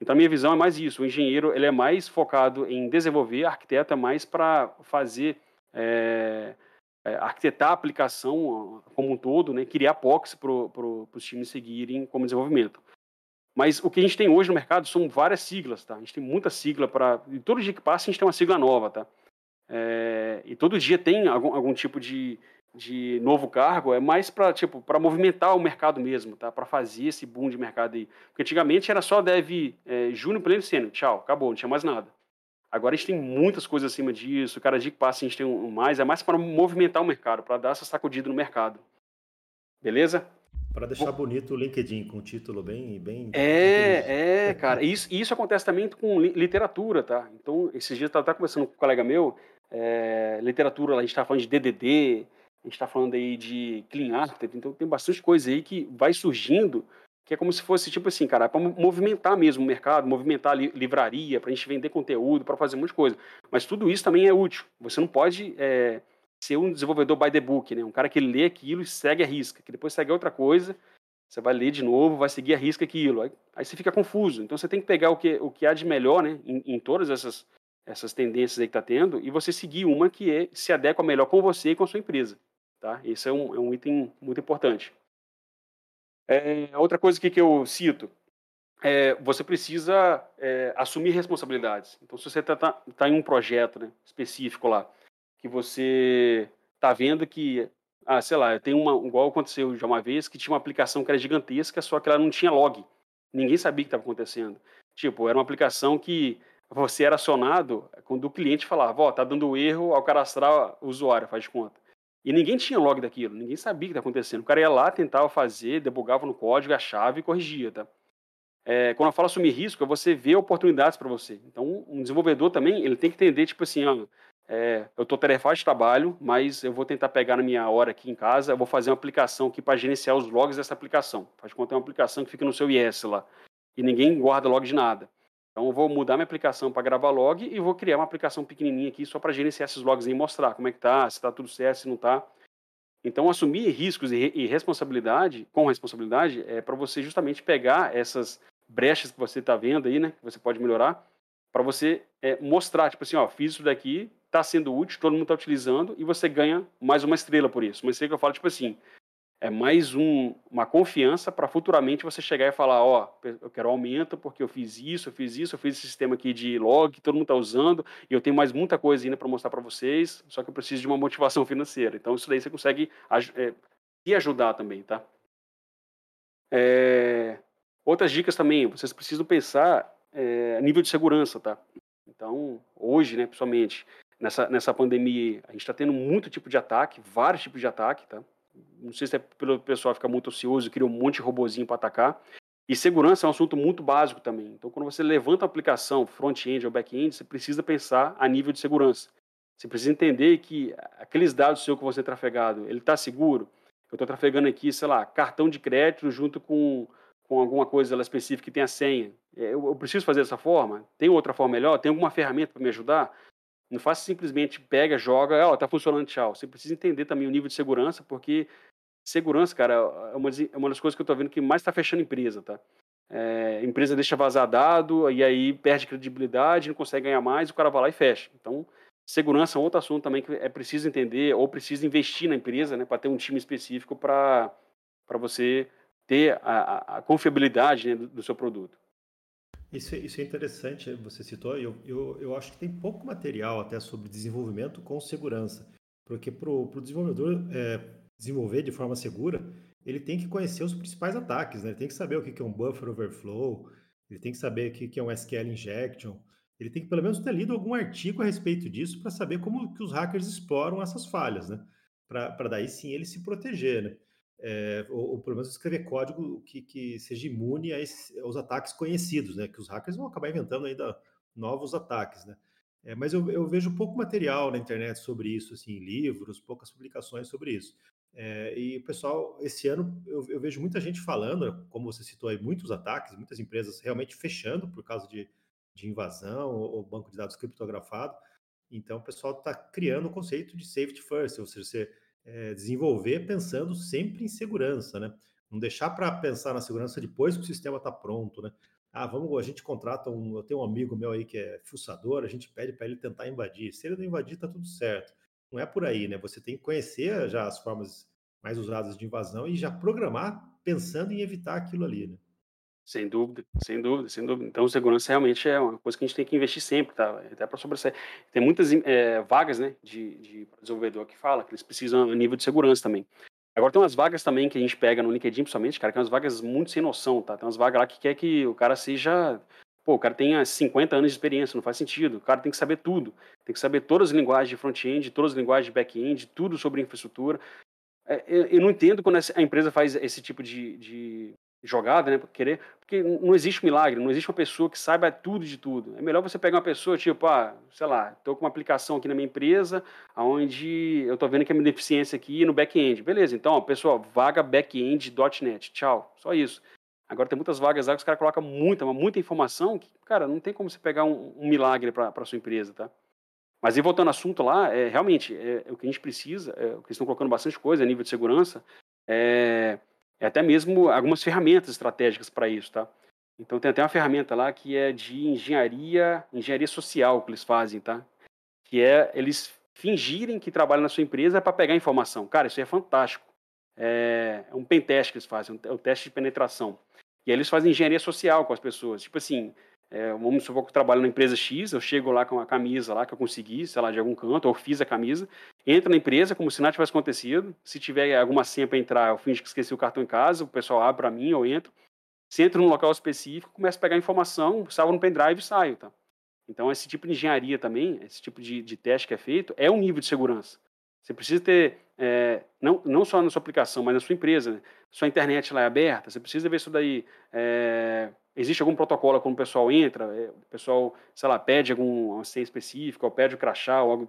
Então, a minha visão é mais isso. O engenheiro ele é mais focado em desenvolver, arquiteto é mais para fazer, é, é, arquitetar a aplicação como um todo, né, criar POCs para pro, os times seguirem como desenvolvimento. Mas o que a gente tem hoje no mercado são várias siglas, tá? A gente tem muita sigla para. E todo dia que passa a gente tem uma sigla nova, tá? É, e todo dia tem algum, algum tipo de, de novo cargo é mais para tipo para movimentar o mercado mesmo, tá? Para fazer esse boom de mercado aí. Porque antigamente era só dev é, júnior, pleno sênior, tchau, acabou, não tinha mais nada. Agora a gente tem muitas coisas acima disso, cada dia que passa a gente tem um mais, é mais para movimentar o mercado, para dar essa sacudida no mercado. Beleza? Para deixar Bom, bonito o LinkedIn com título bem bem É, é, cara. Isso, isso acontece também com literatura, tá? Então, esses dias eu estava conversando com um colega meu, é, literatura, a gente estava falando de DDD, a gente está falando aí de clean architect, então tem bastante coisa aí que vai surgindo, que é como se fosse tipo assim, cara, para movimentar mesmo o mercado, movimentar a livraria, para a gente vender conteúdo, para fazer um monte de coisa. Mas tudo isso também é útil. Você não pode é, ser um desenvolvedor by the book, né? Um cara que lê aquilo e segue a risca, que depois segue outra coisa, você vai ler de novo, vai seguir a risca aquilo. Aí, aí você fica confuso. Então você tem que pegar o que, o que há de melhor, né? Em, em todas essas, essas tendências aí que está tendo, e você seguir uma que é, se adequa melhor com você e com a sua empresa. Tá? Esse é um, é um item muito importante. É, outra coisa que, eu cito, é, você precisa é, assumir responsabilidades. Então, se você está tá, tá em um projeto né, específico lá, que você está vendo que, ah, sei lá, tem uma, igual aconteceu já uma vez, que tinha uma aplicação que era gigantesca, só que ela não tinha log. Ninguém sabia o que estava acontecendo. Tipo, era uma aplicação que você era acionado quando o cliente falava, ó, oh, tá dando erro ao cadastrar o usuário, faz de conta. E ninguém tinha log daquilo, ninguém sabia o que estava acontecendo. O cara ia lá, tentava fazer, debugava no código, achava e corrigia, tá? É, quando eu falo assumir risco, é você ver oportunidades para você. Então, um desenvolvedor também, ele tem que entender, tipo assim, ó, é, eu estou tarefado de trabalho, mas eu vou tentar pegar na minha hora aqui em casa, eu vou fazer uma aplicação aqui para gerenciar os logs dessa aplicação. Faz conta é uma aplicação que fica no seu IS lá. E ninguém guarda log de nada. Então eu vou mudar minha aplicação para gravar log e vou criar uma aplicação pequenininha aqui só para gerenciar esses logs e mostrar como é que tá, se está tudo certo, se não está. Então assumir riscos e, e responsabilidade, com responsabilidade, é para você justamente pegar essas brechas que você está vendo aí, né, que você pode melhorar, para você é, mostrar, tipo assim, ó, fiz isso daqui, está sendo útil, todo mundo está utilizando e você ganha mais uma estrela por isso. Uma estrela que eu falo, tipo assim, é mais um, uma confiança para futuramente você chegar e falar, ó, oh, eu quero aumento porque eu fiz isso, eu fiz isso, eu fiz esse sistema aqui de log todo mundo está usando e eu tenho mais muita coisa ainda para mostrar para vocês, só que eu preciso de uma motivação financeira. Então isso daí você consegue é, e ajudar também, tá? É, outras dicas também, vocês precisam pensar é, nível de segurança, tá? Então hoje, né, pessoalmente, nessa nessa pandemia a gente está tendo muito tipo de ataque, vários tipos de ataque, tá? Não sei se é pelo pessoal ficar muito ocioso, cria um monte de robozinho para atacar. E segurança é um assunto muito básico também. Então, quando você levanta a aplicação front-end ou back-end, você precisa pensar a nível de segurança. Você precisa entender que aqueles dados seu que você é trafegado, ele está seguro. Eu estou trafegando aqui, sei lá, cartão de crédito junto com, com alguma coisa específica que tem a senha. É, eu, eu preciso fazer dessa forma? Tem outra forma melhor? Tem alguma ferramenta para me ajudar? Não faça simplesmente pega, joga, ó, oh, tá funcionando, tchau. Você precisa entender também o nível de segurança, porque segurança, cara, é uma, é uma das coisas que eu tô vendo que mais está fechando empresa, tá? É, a empresa deixa vazar dado e aí perde credibilidade, não consegue ganhar mais, o cara vai lá e fecha. Então, segurança é outro assunto também que é preciso entender ou precisa investir na empresa, né, para ter um time específico para você ter a, a confiabilidade né, do, do, seu produto. Isso, é, isso é interessante, você citou, eu, eu, eu acho que tem pouco material até sobre desenvolvimento com segurança, porque para o desenvolvedor é, desenvolver de forma segura, ele tem que conhecer os principais ataques, né? Ele tem que saber o que é um buffer overflow, ele tem que saber o que é um SQL injection, ele tem que pelo menos ter lido algum artigo a respeito disso para saber como que os hackers exploram essas falhas, né? Para daí sim ele se proteger, né? É, ou, ou, pelo menos escrever código que, que seja imune a esse, aos ataques conhecidos, né? Que os hackers vão acabar inventando ainda novos ataques, né? É, mas eu, eu, vejo pouco material na internet sobre isso, assim, livros, poucas publicações sobre isso. É, e o pessoal, esse ano, eu, eu, vejo muita gente falando, como você citou aí, muitos ataques, muitas empresas realmente fechando por causa de, de invasão ou, ou banco de dados criptografado. Então, o pessoal está criando o conceito de safety first, ou seja, você é, desenvolver pensando sempre em segurança, né? Não deixar para pensar na segurança depois que o sistema está pronto, né? Ah, vamos, a gente contrata um, eu tenho um amigo meu aí que é fuçador, a gente pede para ele tentar invadir. Se ele não invadir, tá tudo certo não é por aí, né? Você tem que conhecer já as formas mais usadas de invasão e já programar pensando em evitar aquilo ali, né? Sem dúvida, sem dúvida, sem dúvida. Então, segurança realmente é uma coisa que a gente tem que investir sempre, tá? Até para sobressair. Tem muitas é, vagas, né, de, de desenvolvedor que fala que eles precisam a nível de segurança também. Agora tem umas vagas também que a gente pega no LinkedIn, principalmente, cara, que são umas vagas muito sem noção, tá? Tem umas vagas lá que quer que o cara seja Pô, o cara tem 50 anos de experiência, não faz sentido. O cara tem que saber tudo. Tem que saber todas as linguagens de front-end, todas as linguagens de back-end, tudo sobre infraestrutura. É, eu não entendo quando a empresa faz esse tipo de, de jogada, né? Querer, porque não existe milagre, não existe uma pessoa que saiba tudo de tudo. É melhor você pegar uma pessoa, tipo, ah, sei lá, estou com uma aplicação aqui na minha empresa, onde eu estou vendo que a minha deficiência aqui é no back-end. Beleza, então, pessoal, vaga back-end.net. Tchau. Só isso. Agora tem muitas vagas lá que os caras colocam muita, muita informação que, cara, não tem como você pegar um, um milagre para sua empresa, tá? Mas e voltando ao assunto lá, é, realmente, é, é o que a gente precisa, é, o que eles estão colocando bastante coisa a nível de segurança, é, é até mesmo algumas ferramentas estratégicas para isso, tá? Então tem até uma ferramenta lá que é de engenharia, engenharia social que eles fazem, tá? Que é eles fingirem que trabalham na sua empresa para pegar informação. Cara, isso é fantástico. É, é um pentest que eles fazem, é um teste de penetração. E aí eles fazem engenharia social com as pessoas. Tipo assim, é, vamos supor que eu trabalho na empresa X, eu chego lá com a camisa lá que eu consegui, sei lá, de algum canto, ou fiz a camisa, entro na empresa como se nada tivesse acontecido. Se tiver alguma senha para entrar, eu finge que esqueci o cartão em casa, o pessoal abre para mim, eu entro. Se entro num local específico, começo a pegar informação, salvo no pendrive e saio, tá? Então, esse tipo de engenharia também, esse tipo de, de teste que é feito, é um nível de segurança. Você precisa ter, é, não, não só na sua aplicação, mas na sua empresa, né? sua internet lá é aberta, você precisa ver isso daí. É, existe algum protocolo quando o pessoal entra, é, o pessoal, sei lá, pede algum senha específica, ou pede o crachá, ou algo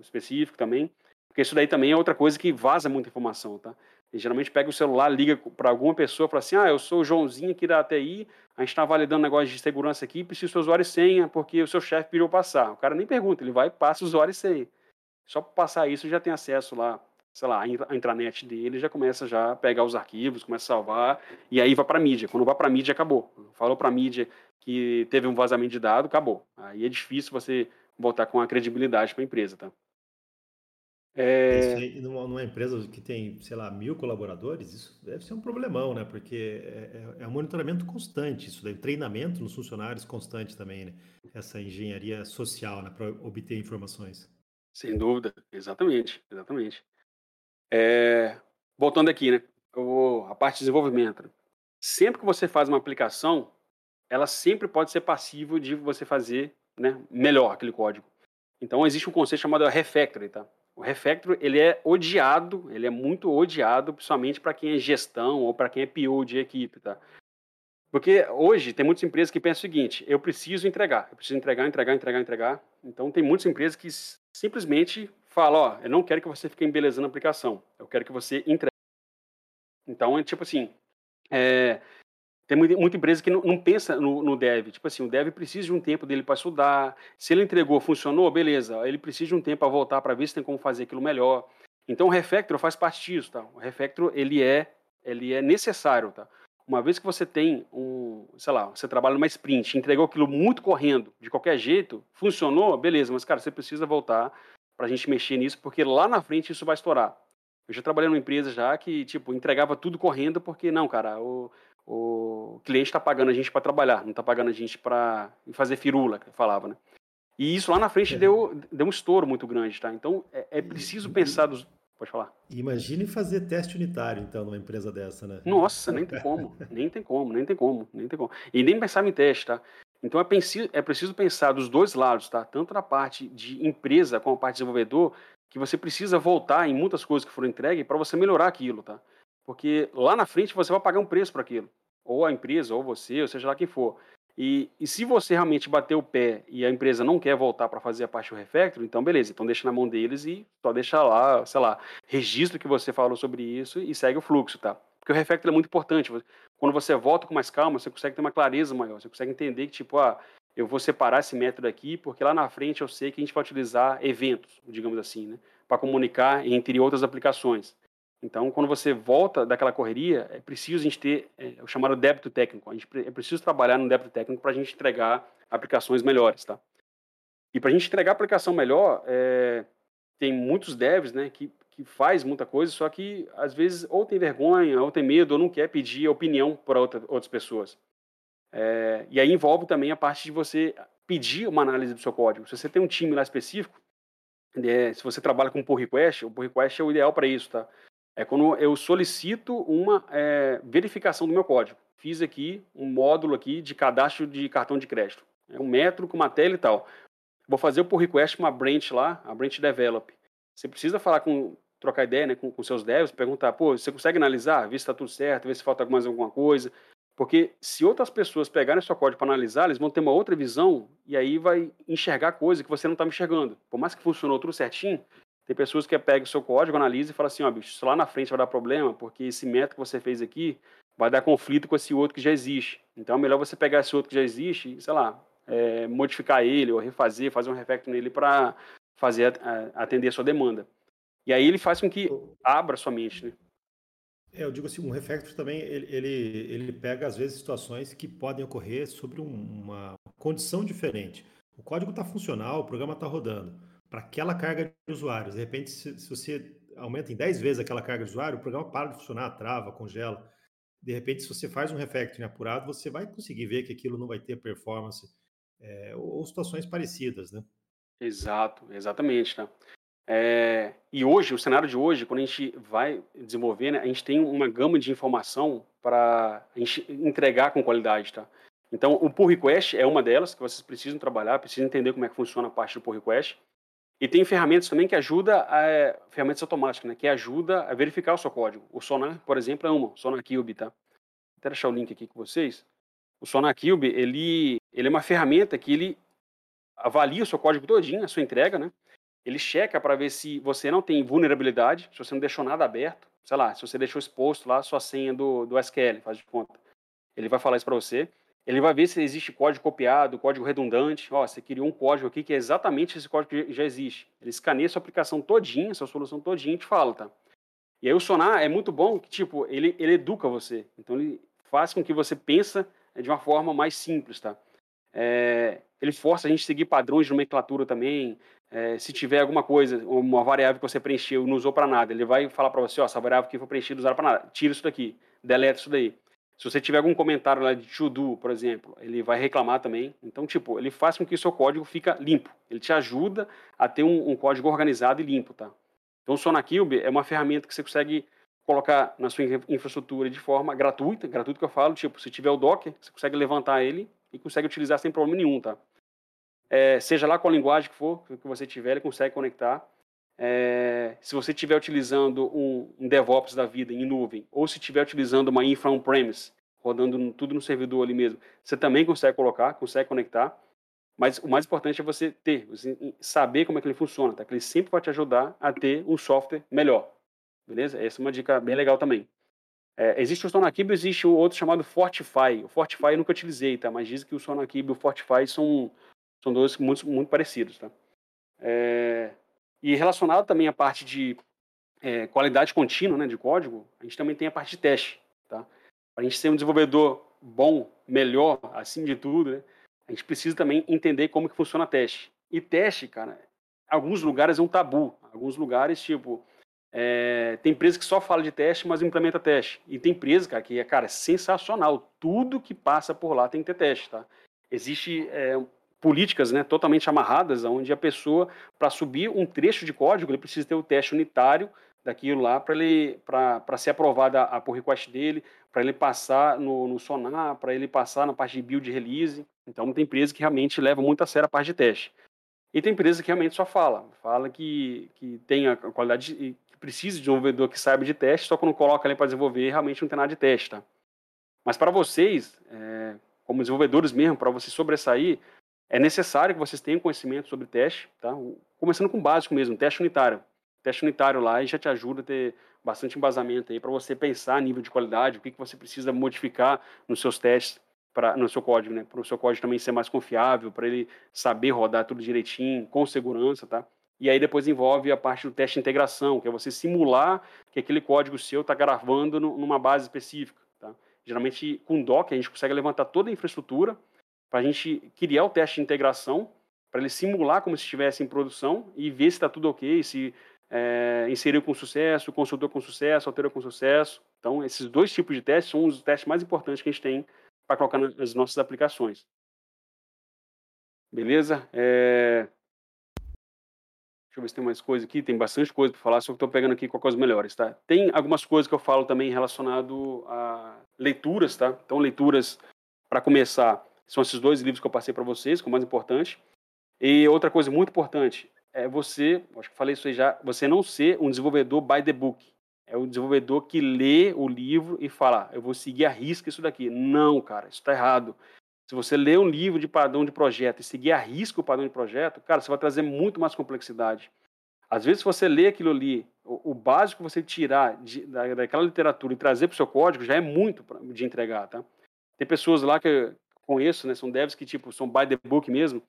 específico também, porque isso daí também é outra coisa que vaza muita informação, tá? E geralmente pega o celular, liga para alguma pessoa, fala assim, ah, eu sou o Joãozinho aqui da ATI, a gente está validando um negócio de segurança aqui, preciso do usuário e senha, porque o seu chefe pediu passar. O cara nem pergunta, ele vai e passa o usuário e senha. Só para passar isso já tem acesso lá, sei lá, a intranet dele, já começa já a pegar os arquivos, começa a salvar, e aí vai para mídia. Quando vai para mídia, acabou. Falou para mídia que teve um vazamento de dado, acabou. Aí é difícil você voltar com a credibilidade para a empresa, tá? É... Isso numa, numa, empresa que tem, sei lá, mil colaboradores, isso deve ser um problemão, né? Porque é, é, é um monitoramento constante, isso daí, treinamento nos funcionários constante também, né? Essa engenharia social, né? Para obter informações. Sem dúvida, exatamente, exatamente. É, voltando aqui, né? a parte de desenvolvimento. Sempre que você faz uma aplicação, ela sempre pode ser passível de você fazer né, melhor aquele código. Então existe um conceito chamado refactoring, tá? O refactoring ele é odiado, ele é muito odiado, principalmente para quem é gestão ou para quem é PO de equipe, tá? Porque hoje tem muitas empresas que pensam o seguinte: eu preciso entregar, eu preciso entregar, entregar, entregar, entregar. Então tem muitas empresas que simplesmente falam: ó, eu não quero que você fique embelezando a aplicação, eu quero que você entregue. Então é tipo assim: é, tem muita, muita, empresa que não, não pensa no, no, dev. Tipo assim, o dev precisa de um tempo dele para estudar. Se ele entregou, funcionou, beleza. Ele precisa de um tempo para voltar para ver se tem como fazer aquilo melhor. Então o refactor faz parte disso, tá? O refactor ele é ele é necessário, tá? Uma vez que você tem um, sei lá, você trabalha numa sprint, entregou aquilo muito correndo, de qualquer jeito, funcionou, beleza, mas cara, você precisa voltar para a gente mexer nisso, porque lá na frente isso vai estourar. Eu já trabalhei numa empresa já que, tipo, entregava tudo correndo, porque não, cara, o, o cliente está pagando a gente para trabalhar, não está pagando a gente para fazer firula, que eu falava, né? E isso lá na frente é. deu, deu um estouro muito grande, tá? Então é, é preciso pensar dos. Pode falar. Imagine fazer teste unitário, então, numa empresa dessa, né? Nossa, nem tem como, nem tem como, nem tem como, nem tem como. E nem pensar em teste, tá? Então é preciso, é preciso pensar dos dois lados, tá? Tanto na parte de empresa como a parte de desenvolvedor, que você precisa voltar em muitas coisas que foram entregues para você melhorar aquilo, tá? Porque lá na frente você vai pagar um preço para aquilo. Ou a empresa, ou você, ou seja lá quem for. E, e se você realmente bater o pé e a empresa não quer voltar para fazer a parte do refactor, então beleza, então deixa na mão deles e só deixa lá, sei lá, registra que você falou sobre isso e segue o fluxo, tá? Porque o refactor é muito importante. Quando você volta com mais calma, você consegue ter uma clareza maior, você consegue entender que, tipo, ah, eu vou separar esse método aqui, porque lá na frente eu sei que a gente vai utilizar eventos, digamos assim, né? Para comunicar entre outras aplicações. Então, quando você volta daquela correria, é preciso a gente ter é, o chamado débito técnico. A gente é preciso trabalhar no débito técnico para a gente entregar aplicações melhores, tá? E para a gente entregar aplicação melhor, é, tem muitos devs, né, que, que faz muita coisa, só que às vezes ou tem vergonha, ou tem medo, ou não quer pedir opinião para outra, outras pessoas. É, e aí envolve também a parte de você pedir uma análise do seu código. Se você tem um time lá específico, é, se você trabalha com pull request, o pull request é o ideal para isso, tá? É quando eu solicito uma é, verificação do meu código. Fiz aqui um módulo aqui de cadastro de cartão de crédito. É um método com uma tela e tal. Vou fazer o pull request com uma branch lá, a branch develop. Você precisa falar com, trocar ideia né, com, com seus devs, perguntar, pô, você consegue analisar, ver se está tudo certo, ver se falta mais alguma coisa. Porque se outras pessoas pegarem seu código para analisar, eles vão ter uma outra visão e aí vai enxergar coisa que você não está enxergando. Por mais que funcionou tudo certinho, tem pessoas que pegam o seu código, analisa e fala assim, ó, bicho, isso lá na frente vai dar problema, porque esse método que você fez aqui vai dar conflito com esse outro que já existe. Então é melhor você pegar esse outro que já existe e, sei lá, é, modificar ele ou refazer, fazer um refactor nele para fazer atender a sua demanda. E aí ele faz com que abra sua mente, né? É, eu digo assim, um refactor também, ele, ele, ele pega, às vezes, situações que podem ocorrer sobre um, uma condição diferente. O código está funcional, o programa está rodando para aquela carga de usuários. De repente, se, se, você aumenta em 10 vezes aquela carga de usuário, o programa para de funcionar, trava, congela. De repente, se você faz um refactoring apurado, você vai conseguir ver que aquilo não vai ter performance é, ou, ou, situações parecidas, né? Exato, exatamente, tá? É, e hoje, o cenário de hoje, quando a gente vai desenvolver, né, a gente tem uma gama de informação para entregar com qualidade, tá? Então, o pull request é uma delas que vocês precisam trabalhar, precisam entender como é que funciona a parte do pull request. E tem ferramentas também que ajuda, a, é, ferramentas automáticas, né, que ajuda a verificar o seu código. O Sonar, por exemplo, é uma, o Sonar Cube, tá? Vou até deixar o link aqui com vocês. O Sonar Cube, ele, ele é uma ferramenta que ele avalia o seu código todinho, a sua entrega, né? Ele checa para ver se você não tem vulnerabilidade, se você não deixou nada aberto, sei lá, se você deixou exposto lá sua senha do, do SQL, faz de conta. Ele vai falar isso para você. Ele vai ver se existe código copiado, código redundante. Ó, você criou um código aqui que é exatamente esse código que já existe. Ele escaneia sua aplicação todinha, sua solução todinha e te fala, tá? E aí o Sonar é muito bom que, tipo, ele, ele educa você. Então ele faz com que você pensa de uma forma mais simples, tá? É, ele força a gente a seguir padrões de nomenclatura também. É, se tiver alguma coisa, uma variável que você preencheu e não usou para nada, ele vai falar para você, ó, essa variável que foi preenchida usar para nada, tira isso daqui, deleta isso daí. Se você tiver algum comentário lá de to do, por exemplo, ele vai reclamar também. Então, tipo, ele faz com que o seu código fica limpo. Ele te ajuda a ter um, um código organizado e limpo, tá? Então, o SonarCube é uma ferramenta que você consegue colocar na sua infraestrutura de forma gratuita, gratuito que eu falo, tipo, se tiver o Docker, você consegue levantar ele e consegue utilizar sem problema nenhum, tá? É, seja lá qual linguagem que for que você tiver, ele consegue conectar. É, se você estiver utilizando um, um, DevOps da vida em nuvem, ou se estiver utilizando uma infra on-premise, rodando tudo no servidor ali mesmo, você também consegue colocar, consegue conectar. Mas o mais importante é você ter, você saber como é que ele funciona, tá? Que ele sempre vai te ajudar a ter um software melhor. Beleza? Essa é uma dica bem legal também. É, existe o SonarCube, existe o outro chamado Fortify. O Fortify eu nunca utilizei, tá? Mas dizem que o SonarCube e o Fortify são, são dois muito, muito parecidos, tá? É, e relacionado também à parte de é, qualidade contínua né, de código, a gente também tem a parte de teste. Tá? Para a gente ser um desenvolvedor bom, melhor, acima de tudo, né, a gente precisa também entender como que funciona teste. E teste, cara, alguns lugares é um tabu. Alguns lugares, tipo, é, tem empresa que só fala de teste, mas implementa teste. E tem empresa, cara, que é, cara, sensacional. Tudo que passa por lá tem que ter teste, tá? Existe é, políticas né, totalmente amarradas, onde a pessoa, para subir um trecho de código, ele precisa ter o teste unitário daquilo lá para ele para ser aprovada a pull request dele, para ele passar no, no Sonar, para ele passar na parte de build release. Então tem empresa que realmente leva muito a sério a parte de teste. E tem empresa que realmente só fala, fala que, que tem a qualidade, que precisa de desenvolvedor que saiba de teste, só quando coloca ali para desenvolver, realmente não tem nada de teste, tá? Mas para vocês, é, como desenvolvedores mesmo, para você sobressair, é necessário que vocês tenham conhecimento sobre teste, tá? Começando com o básico mesmo, teste unitário. Teste unitário lá e já te ajuda a ter bastante embasamento aí para você pensar nível de qualidade, o que, que você precisa modificar nos seus testes, pra, no seu código, né? Para o seu código também ser mais confiável, para ele saber rodar tudo direitinho, com segurança, tá? E aí depois envolve a parte do teste de integração, que é você simular que aquele código seu está gravando no, numa base específica, tá? Geralmente com Docker a gente consegue levantar toda a infraestrutura para a gente criar o teste de integração, para ele simular como se estivesse em produção e ver se está tudo ok, se é, inseriu com sucesso, consultou com sucesso, alterou com sucesso. Então, esses dois tipos de testes são os testes mais importantes que a gente tem para colocar nas nossas aplicações. Beleza? É... Deixa eu ver se tem mais coisa aqui. Tem bastante coisa para falar, só que estou pegando aqui com coisas melhores, tá? Tem algumas coisas que eu falo também relacionado a leituras, tá? Então, leituras, para começar, são esses dois livros que eu passei para vocês, que é o mais importante. E outra coisa muito importante é você, acho que falei isso aí já, você não ser um desenvolvedor by the book. É o desenvolvedor que lê o livro e fala, eu vou seguir a risca isso daqui. Não, cara, isso está errado. Se você lê um livro de padrão de projeto e seguir a risca o padrão de projeto, cara, você vai trazer muito mais complexidade. Às vezes, se você lê aquilo ali, o, o básico que você tirar de, da, daquela literatura e trazer para o seu código já é muito pra, de entregar, tá? Tem pessoas lá que, conheço, né, são devs que tipo são by the book mesmo,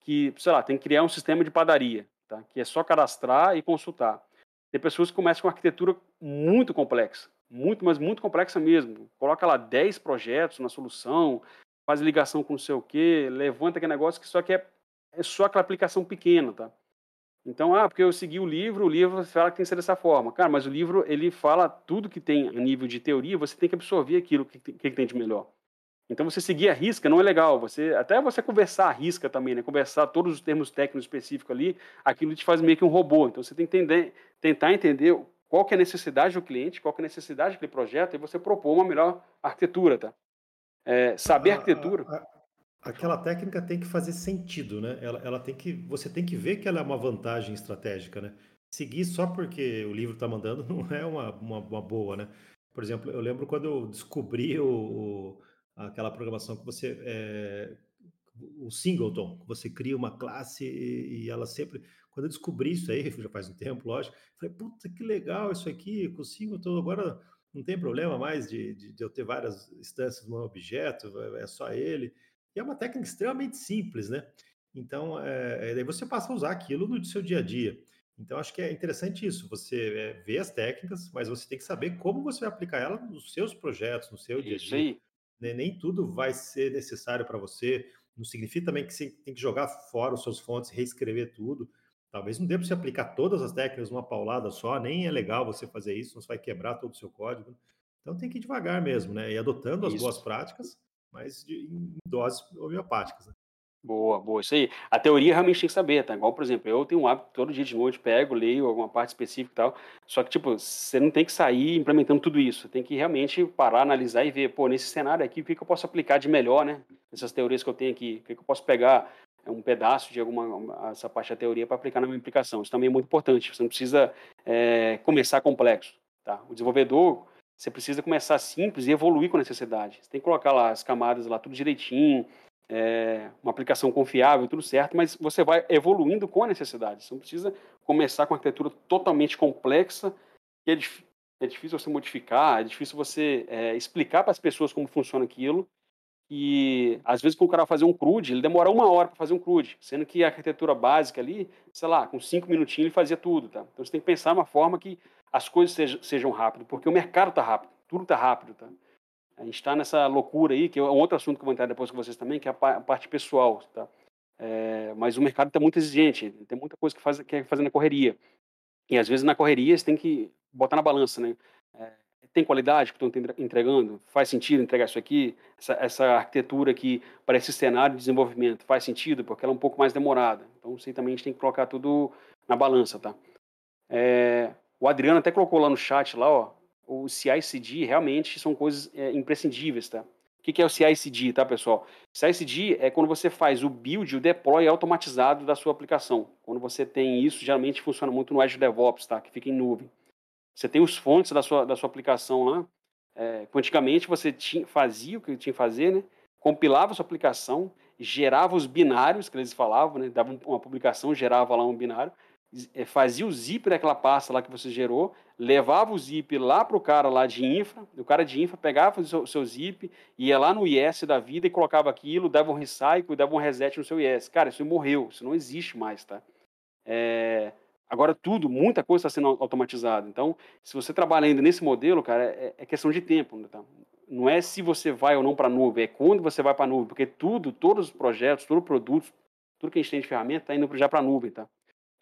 que, sei lá, tem que criar um sistema de padaria, tá? Que é só cadastrar e consultar. Tem pessoas que começam com arquitetura muito complexa, muito, mas muito complexa mesmo. Coloca lá 10 projetos na solução, faz ligação com não sei o quê, levanta aquele negócio que só que é, é só aquela aplicação pequena, tá? Então, ah, porque eu segui o livro, o livro fala que tem que ser dessa forma. Cara, mas o livro, ele fala tudo que tem a nível de teoria, você tem que absorver aquilo que, que, que tem de melhor. Então você seguir a risca não é legal. Você até você conversar a risca também, né? Conversar todos os termos técnicos específicos ali, aquilo te faz meio que um robô. Então você tem que entender, tentar entender qual que é a necessidade do cliente, qual que é a necessidade daquele projeto e você propor uma melhor arquitetura, tá? É, saber a, arquitetura. A, a, aquela técnica tem que fazer sentido, né? Ela, ela tem que, você tem que ver que ela é uma vantagem estratégica, né? Seguir só porque o livro está mandando [laughs] não é uma, uma, uma, boa, né? Por exemplo, eu lembro quando eu descobri o, o aquela programação que você é, o singleton, que você cria uma classe e, ela sempre. Quando eu descobri isso aí, [laughs] já faz um tempo, lógico, falei, puta que legal isso aqui, com o singleton, agora não tem problema mais de, de, de eu ter várias instâncias no objeto, é, é só ele. E é uma técnica extremamente simples, né? Então, é, daí você passa a usar aquilo no seu dia a dia. Então, acho que é interessante isso, você é, ver as técnicas, mas você tem que saber como você vai aplicar ela nos seus projetos, no seu dia a dia. Aí. Né? Nem tudo vai ser necessário para você. Não significa também que você tem que jogar fora os seus fontes, reescrever tudo. Talvez não dê para você aplicar todas as técnicas numa paulada só, nem é legal você fazer isso, você vai quebrar todo o seu código. Então tem que ir devagar mesmo, né? E adotando as isso. boas práticas, mas de, em doses homeopáticas. Né? Boa, boa, isso aí. A teoria realmente tem que saber, tá? Igual, por exemplo, eu tenho um hábito todo dia de noite, pego, leio alguma parte específica e tal. Só que, tipo, você não tem que sair implementando tudo isso. Tem que realmente parar, analisar e ver, pô, nesse cenário aqui, o que, que eu posso aplicar de melhor, né? Essas teorias que eu tenho aqui, o que, que eu posso pegar é um pedaço de alguma essa parte da teoria para aplicar na minha aplicação. Isso também é muito importante. Você não precisa é, começar complexo, tá? O desenvolvedor, você precisa começar simples e evoluir com a necessidade. Você tem que colocar lá as camadas lá tudo direitinho, é, uma aplicação confiável, tudo certo, mas você vai evoluindo com a necessidade. Você não precisa começar com uma arquitetura totalmente complexa, que é, dif é difícil você modificar, é difícil você é, explicar para as pessoas como funciona aquilo. E às vezes, quando o cara fazer um CRUD, ele demora uma hora para fazer um CRUD, sendo que a arquitetura básica ali, sei lá, com cinco minutinhos ele fazia tudo. Tá? Então você tem que pensar uma forma que as coisas sejam, sejam rápidas, porque o mercado está rápido, tudo está rápido, tá? A gente está nessa loucura aí, que é um outro assunto que eu vou entrar depois com vocês também, que é a parte pessoal, tá? É, mas o mercado está muito exigente, tem muita coisa que faz, quer fazer na correria. E às vezes na correria você tem que botar na balança, né? É, tem qualidade que estão entregando? Faz sentido entregar isso aqui? Essa, essa, arquitetura aqui para esse cenário de desenvolvimento faz sentido? Porque ela é um pouco mais demorada. Então, isso aí também a gente tem que colocar tudo na balança, tá? É, o Adriano até colocou lá no chat, lá, ó, o CI/CD realmente são coisas é, imprescindíveis, tá? O que, que é o CI/CD, tá, pessoal? CI/CD é quando você faz o build, o deploy automatizado da sua aplicação. Quando você tem isso, geralmente funciona muito no Azure DevOps, tá? Que fica em nuvem. Você tem os fontes da sua, da sua aplicação lá. É, antigamente você tinha, fazia o que tinha que fazer, né? Compilava a sua aplicação, gerava os binários que eles falavam, né? Dava uma publicação, gerava lá um binário, fazia o zip daquela pasta lá que você gerou, levava o zip lá para o cara lá de infra, o cara de infra pegava o seu, seu, zip, ia lá no IS da vida e colocava aquilo, dava um recycle, dava um reset no seu IS. Cara, isso morreu, isso não existe mais, tá? É, agora tudo, muita coisa está sendo automatizada. Então, se você trabalha ainda nesse modelo, cara, é, é questão de tempo, tá? Não é se você vai ou não para a nuvem, é quando você vai para a nuvem, porque tudo, todos os projetos, todos os produtos, tudo que a gente tem de ferramenta está indo já para a nuvem, tá?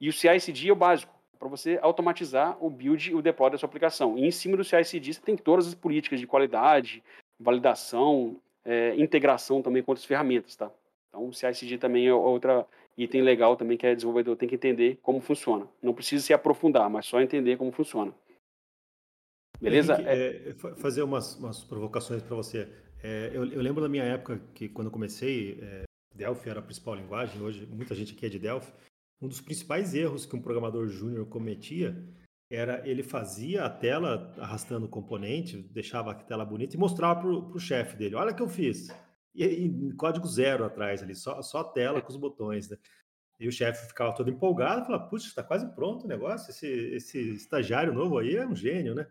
E o CI/CD é o básico, para você automatizar o build e o deploy da sua aplicação. E em cima do CI/CD você tem todas as políticas de qualidade, validação, é, integração também com outras ferramentas, tá? Então, o CI/CD também é outra item legal também que é desenvolvedor tem que entender como funciona. Não precisa se aprofundar, mas só entender como funciona. Beleza? Henrique, é, fazer umas, umas provocações para você. É, eu, eu, lembro da minha época que quando eu comecei, é, Delphi era a principal linguagem, hoje muita gente aqui é de Delphi um dos principais erros que um programador júnior cometia era ele fazia a tela arrastando o componente, deixava a tela bonita e mostrava para o chefe dele, olha o que eu fiz. E, e, código zero atrás ali, só, só a tela com os botões, né? E o chefe ficava todo empolgado, falava, putz, está quase pronto o negócio, esse, esse estagiário novo aí é um gênio, né?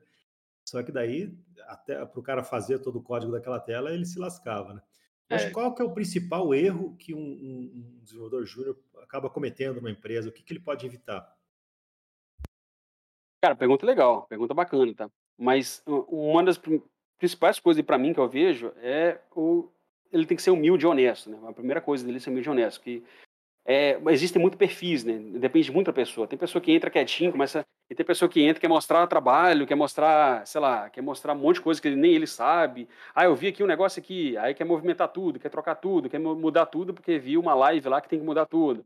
Só que daí, até para o cara fazer todo o código daquela tela, ele se lascava, né? Mas é. qual que é o principal erro que um, um, um desenvolvedor júnior acaba cometendo numa empresa? O que, que ele pode evitar? Cara, pergunta legal, pergunta bacana, tá? Mas uma das principais coisas para mim que eu vejo é o ele tem que ser humilde e honesto, né? A primeira coisa dele é ser humilde e honesto, que é, existem muitos perfis, né? Depende muito da pessoa. Tem pessoa que entra quietinho, começa. E tem pessoa que entra, quer mostrar trabalho, quer mostrar, sei lá, quer mostrar um monte de coisa que nem ele sabe. Ah, eu vi aqui um negócio aqui, aí quer movimentar tudo, quer trocar tudo, quer mudar tudo, porque viu uma live lá que tem que mudar tudo.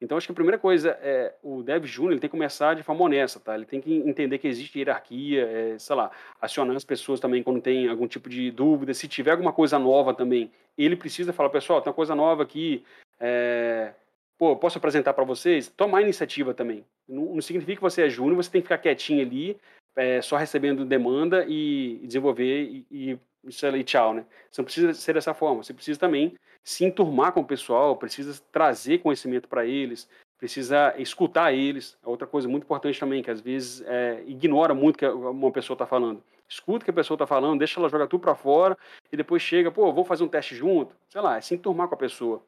Então, acho que a primeira coisa é o Dev Júnior ele tem que começar de forma honesta, tá? Ele tem que entender que existe hierarquia, é, sei lá, acionar as pessoas também quando tem algum tipo de dúvida. Se tiver alguma coisa nova também, ele precisa falar, pessoal, tem uma coisa nova aqui, é, pô, posso apresentar para vocês? Tomar iniciativa também. Não, não, significa que você é júnior, você tem que ficar quietinho ali, é, só recebendo demanda e, e desenvolver e, e, e tchau, né? Você não precisa ser dessa forma, você precisa também se enturmar com o pessoal, precisa trazer conhecimento para eles, precisa escutar eles. É outra coisa muito importante também, que às vezes é, ignora muito o que uma pessoa está falando. Escuta o que a pessoa está falando, deixa ela jogar tudo para fora e depois chega, pô, vamos fazer um teste junto. Sei lá, é se enturmar com a pessoa.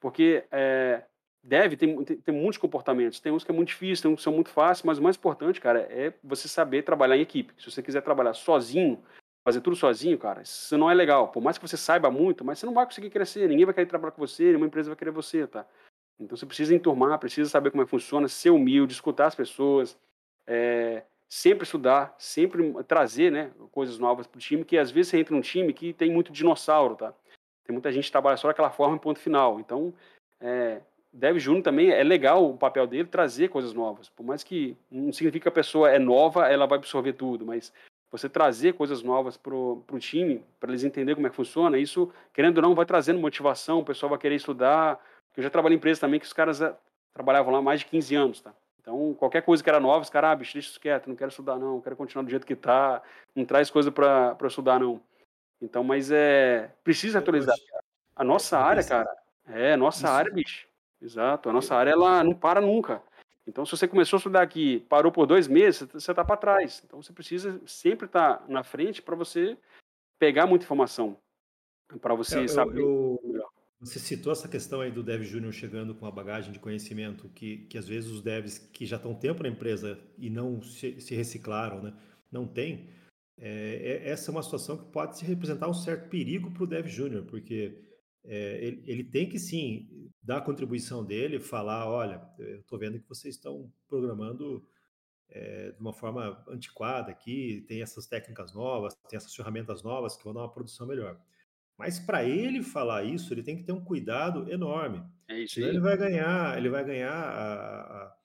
Porque é, deve, tem, muitos comportamentos. Tem uns que é muito difícil, tem uns que são muito fáceis, mas o mais importante, cara, é você saber trabalhar em equipe. Se você quiser trabalhar sozinho, fazer tudo sozinho, cara, isso não é legal. Por mais que você saiba muito, mas você não vai conseguir crescer, ninguém vai querer trabalhar com você, nenhuma empresa vai querer você, tá? Então você precisa enturmar, precisa saber como é que funciona, ser humilde, escutar as pessoas, é, sempre estudar, sempre trazer né, coisas novas para o time, que às vezes você entra num time que tem muito dinossauro, tá? Tem muita gente que trabalha só daquela forma em ponto final. Então, é, Dev Júnior também é legal o papel dele trazer coisas novas. Por mais que não significa que a pessoa é nova, ela vai absorver tudo, mas você trazer coisas novas para o time, para eles entenderem como é que funciona, isso, querendo ou não, vai trazendo motivação, o pessoal vai querer estudar. Eu já trabalhei em empresa também que os caras é, trabalhavam lá há mais de 15 anos, tá? Então, qualquer coisa que era nova, os caras, ah, bicho, deixa isso quieto, não quero estudar não, quero continuar do jeito que tá, não traz coisa para estudar não. Então, mas é, precisa atualizar. A nossa área, cara, é, nossa isso. área, bicho, Exato. A nossa área ela não para nunca. Então, se você começou a estudar aqui, parou por dois meses, você está para trás. Então, você precisa sempre estar tá na frente para você pegar muita informação, para você é, saber. Eu, Você citou essa questão aí do dev júnior chegando com a bagagem de conhecimento que, que às vezes os devs que já estão tempo na empresa e não se, se reciclaram, né, não tem. É, é, essa é uma situação que pode se representar um certo perigo para o dev júnior, porque é, ele, ele, tem que sim dar a contribuição dele, falar, olha, eu estou vendo que vocês estão programando é, de uma forma antiquada aqui, tem essas técnicas novas, tem essas ferramentas novas que vão dar uma produção melhor. Mas para ele falar isso, ele tem que ter um cuidado enorme. É isso aí. ele vai ganhar, ele vai ganhar a,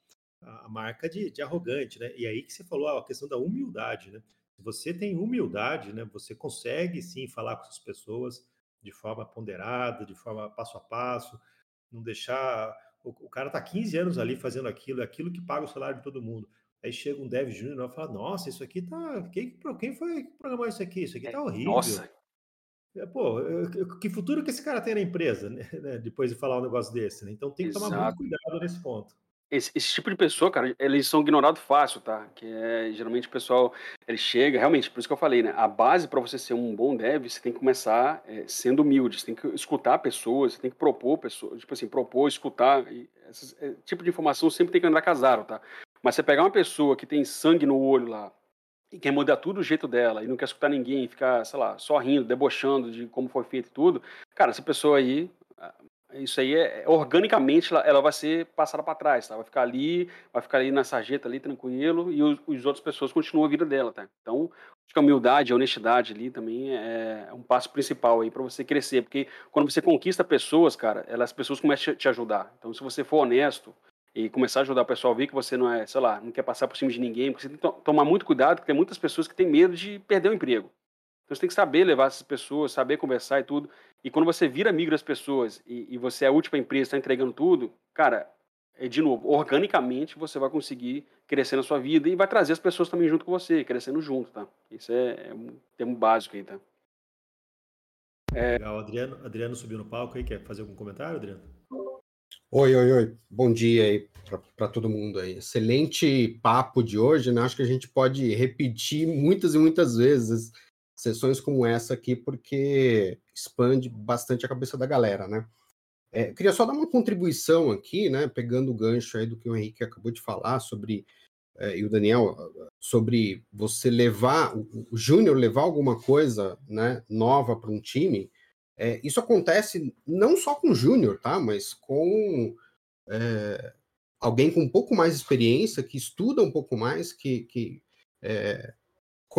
a, a marca de, de, arrogante, né? E aí que você falou a questão da humildade, né? Se você tem humildade, né, você consegue sim falar com as pessoas de forma ponderada, de forma passo a passo, não deixar. O, o cara está 15 anos ali fazendo aquilo, é aquilo que paga o salário de todo mundo. Aí chega um dev júnior e fala: Nossa, isso aqui tá. Quem, quem foi que programou isso aqui? Isso aqui tá horrível. Nossa, é, pô, que futuro que esse cara tem na empresa, [laughs] né? Depois de falar um negócio desse, né? Então tem que Exato. tomar muito cuidado nesse ponto. Esse, esse, tipo de pessoa, cara, eles são ignorados fácil, tá? Que é geralmente o pessoal ele chega, realmente, por isso que eu falei, né? A base para você ser um bom dev, você tem que começar é, sendo humilde, você tem que escutar pessoas, você tem que propor pessoas, tipo assim, propor, escutar. E esse é, tipo de informação sempre tem que andar casado, tá? Mas você pegar uma pessoa que tem sangue no olho lá, e quer mudar tudo o jeito dela, e não quer escutar ninguém, ficar, sei lá, só rindo, debochando de como foi feito e tudo, cara, essa pessoa aí, isso aí é, organicamente ela, ela vai ser passada para trás, tá? Vai ficar ali, vai ficar ali na sarjeta ali tranquilo e os, os outras pessoas continuam a vida dela, tá? Então, acho que a humildade, a honestidade ali também é, é um passo principal aí para você crescer, porque quando você conquista pessoas, cara, elas, as pessoas começam a te ajudar. Então, se você for honesto, e começar a ajudar o pessoal a ver que você não é, sei lá, não quer passar por cima de ninguém, porque você tem que tomar muito cuidado, porque tem muitas pessoas que têm medo de perder o emprego. Então você tem que saber levar essas pessoas, saber conversar e tudo. E quando você vira amigo das pessoas e, e você é a última empresa, está entregando tudo, cara, é, de novo, organicamente você vai conseguir crescer na sua vida e vai trazer as pessoas também junto com você, crescendo junto, tá? Isso é, é um termo básico aí, tá? É... Legal, Adriano, Adriano subiu no palco aí, quer fazer algum comentário, Adriano? Oi, oi, oi. Bom dia aí para todo mundo aí. Excelente papo de hoje, né? Acho que a gente pode repetir muitas e muitas vezes sessões como essa aqui, porque expande bastante a cabeça da galera, né? É, queria só dar uma contribuição aqui, né? Pegando o gancho aí do que o Henrique acabou de falar sobre, é, e o Daniel, sobre você levar, o, Júnior levar alguma coisa né, nova para um time. É, isso acontece não só com o Júnior, tá? Mas com é, alguém com um pouco mais de experiência, que estuda um pouco mais, que, que é,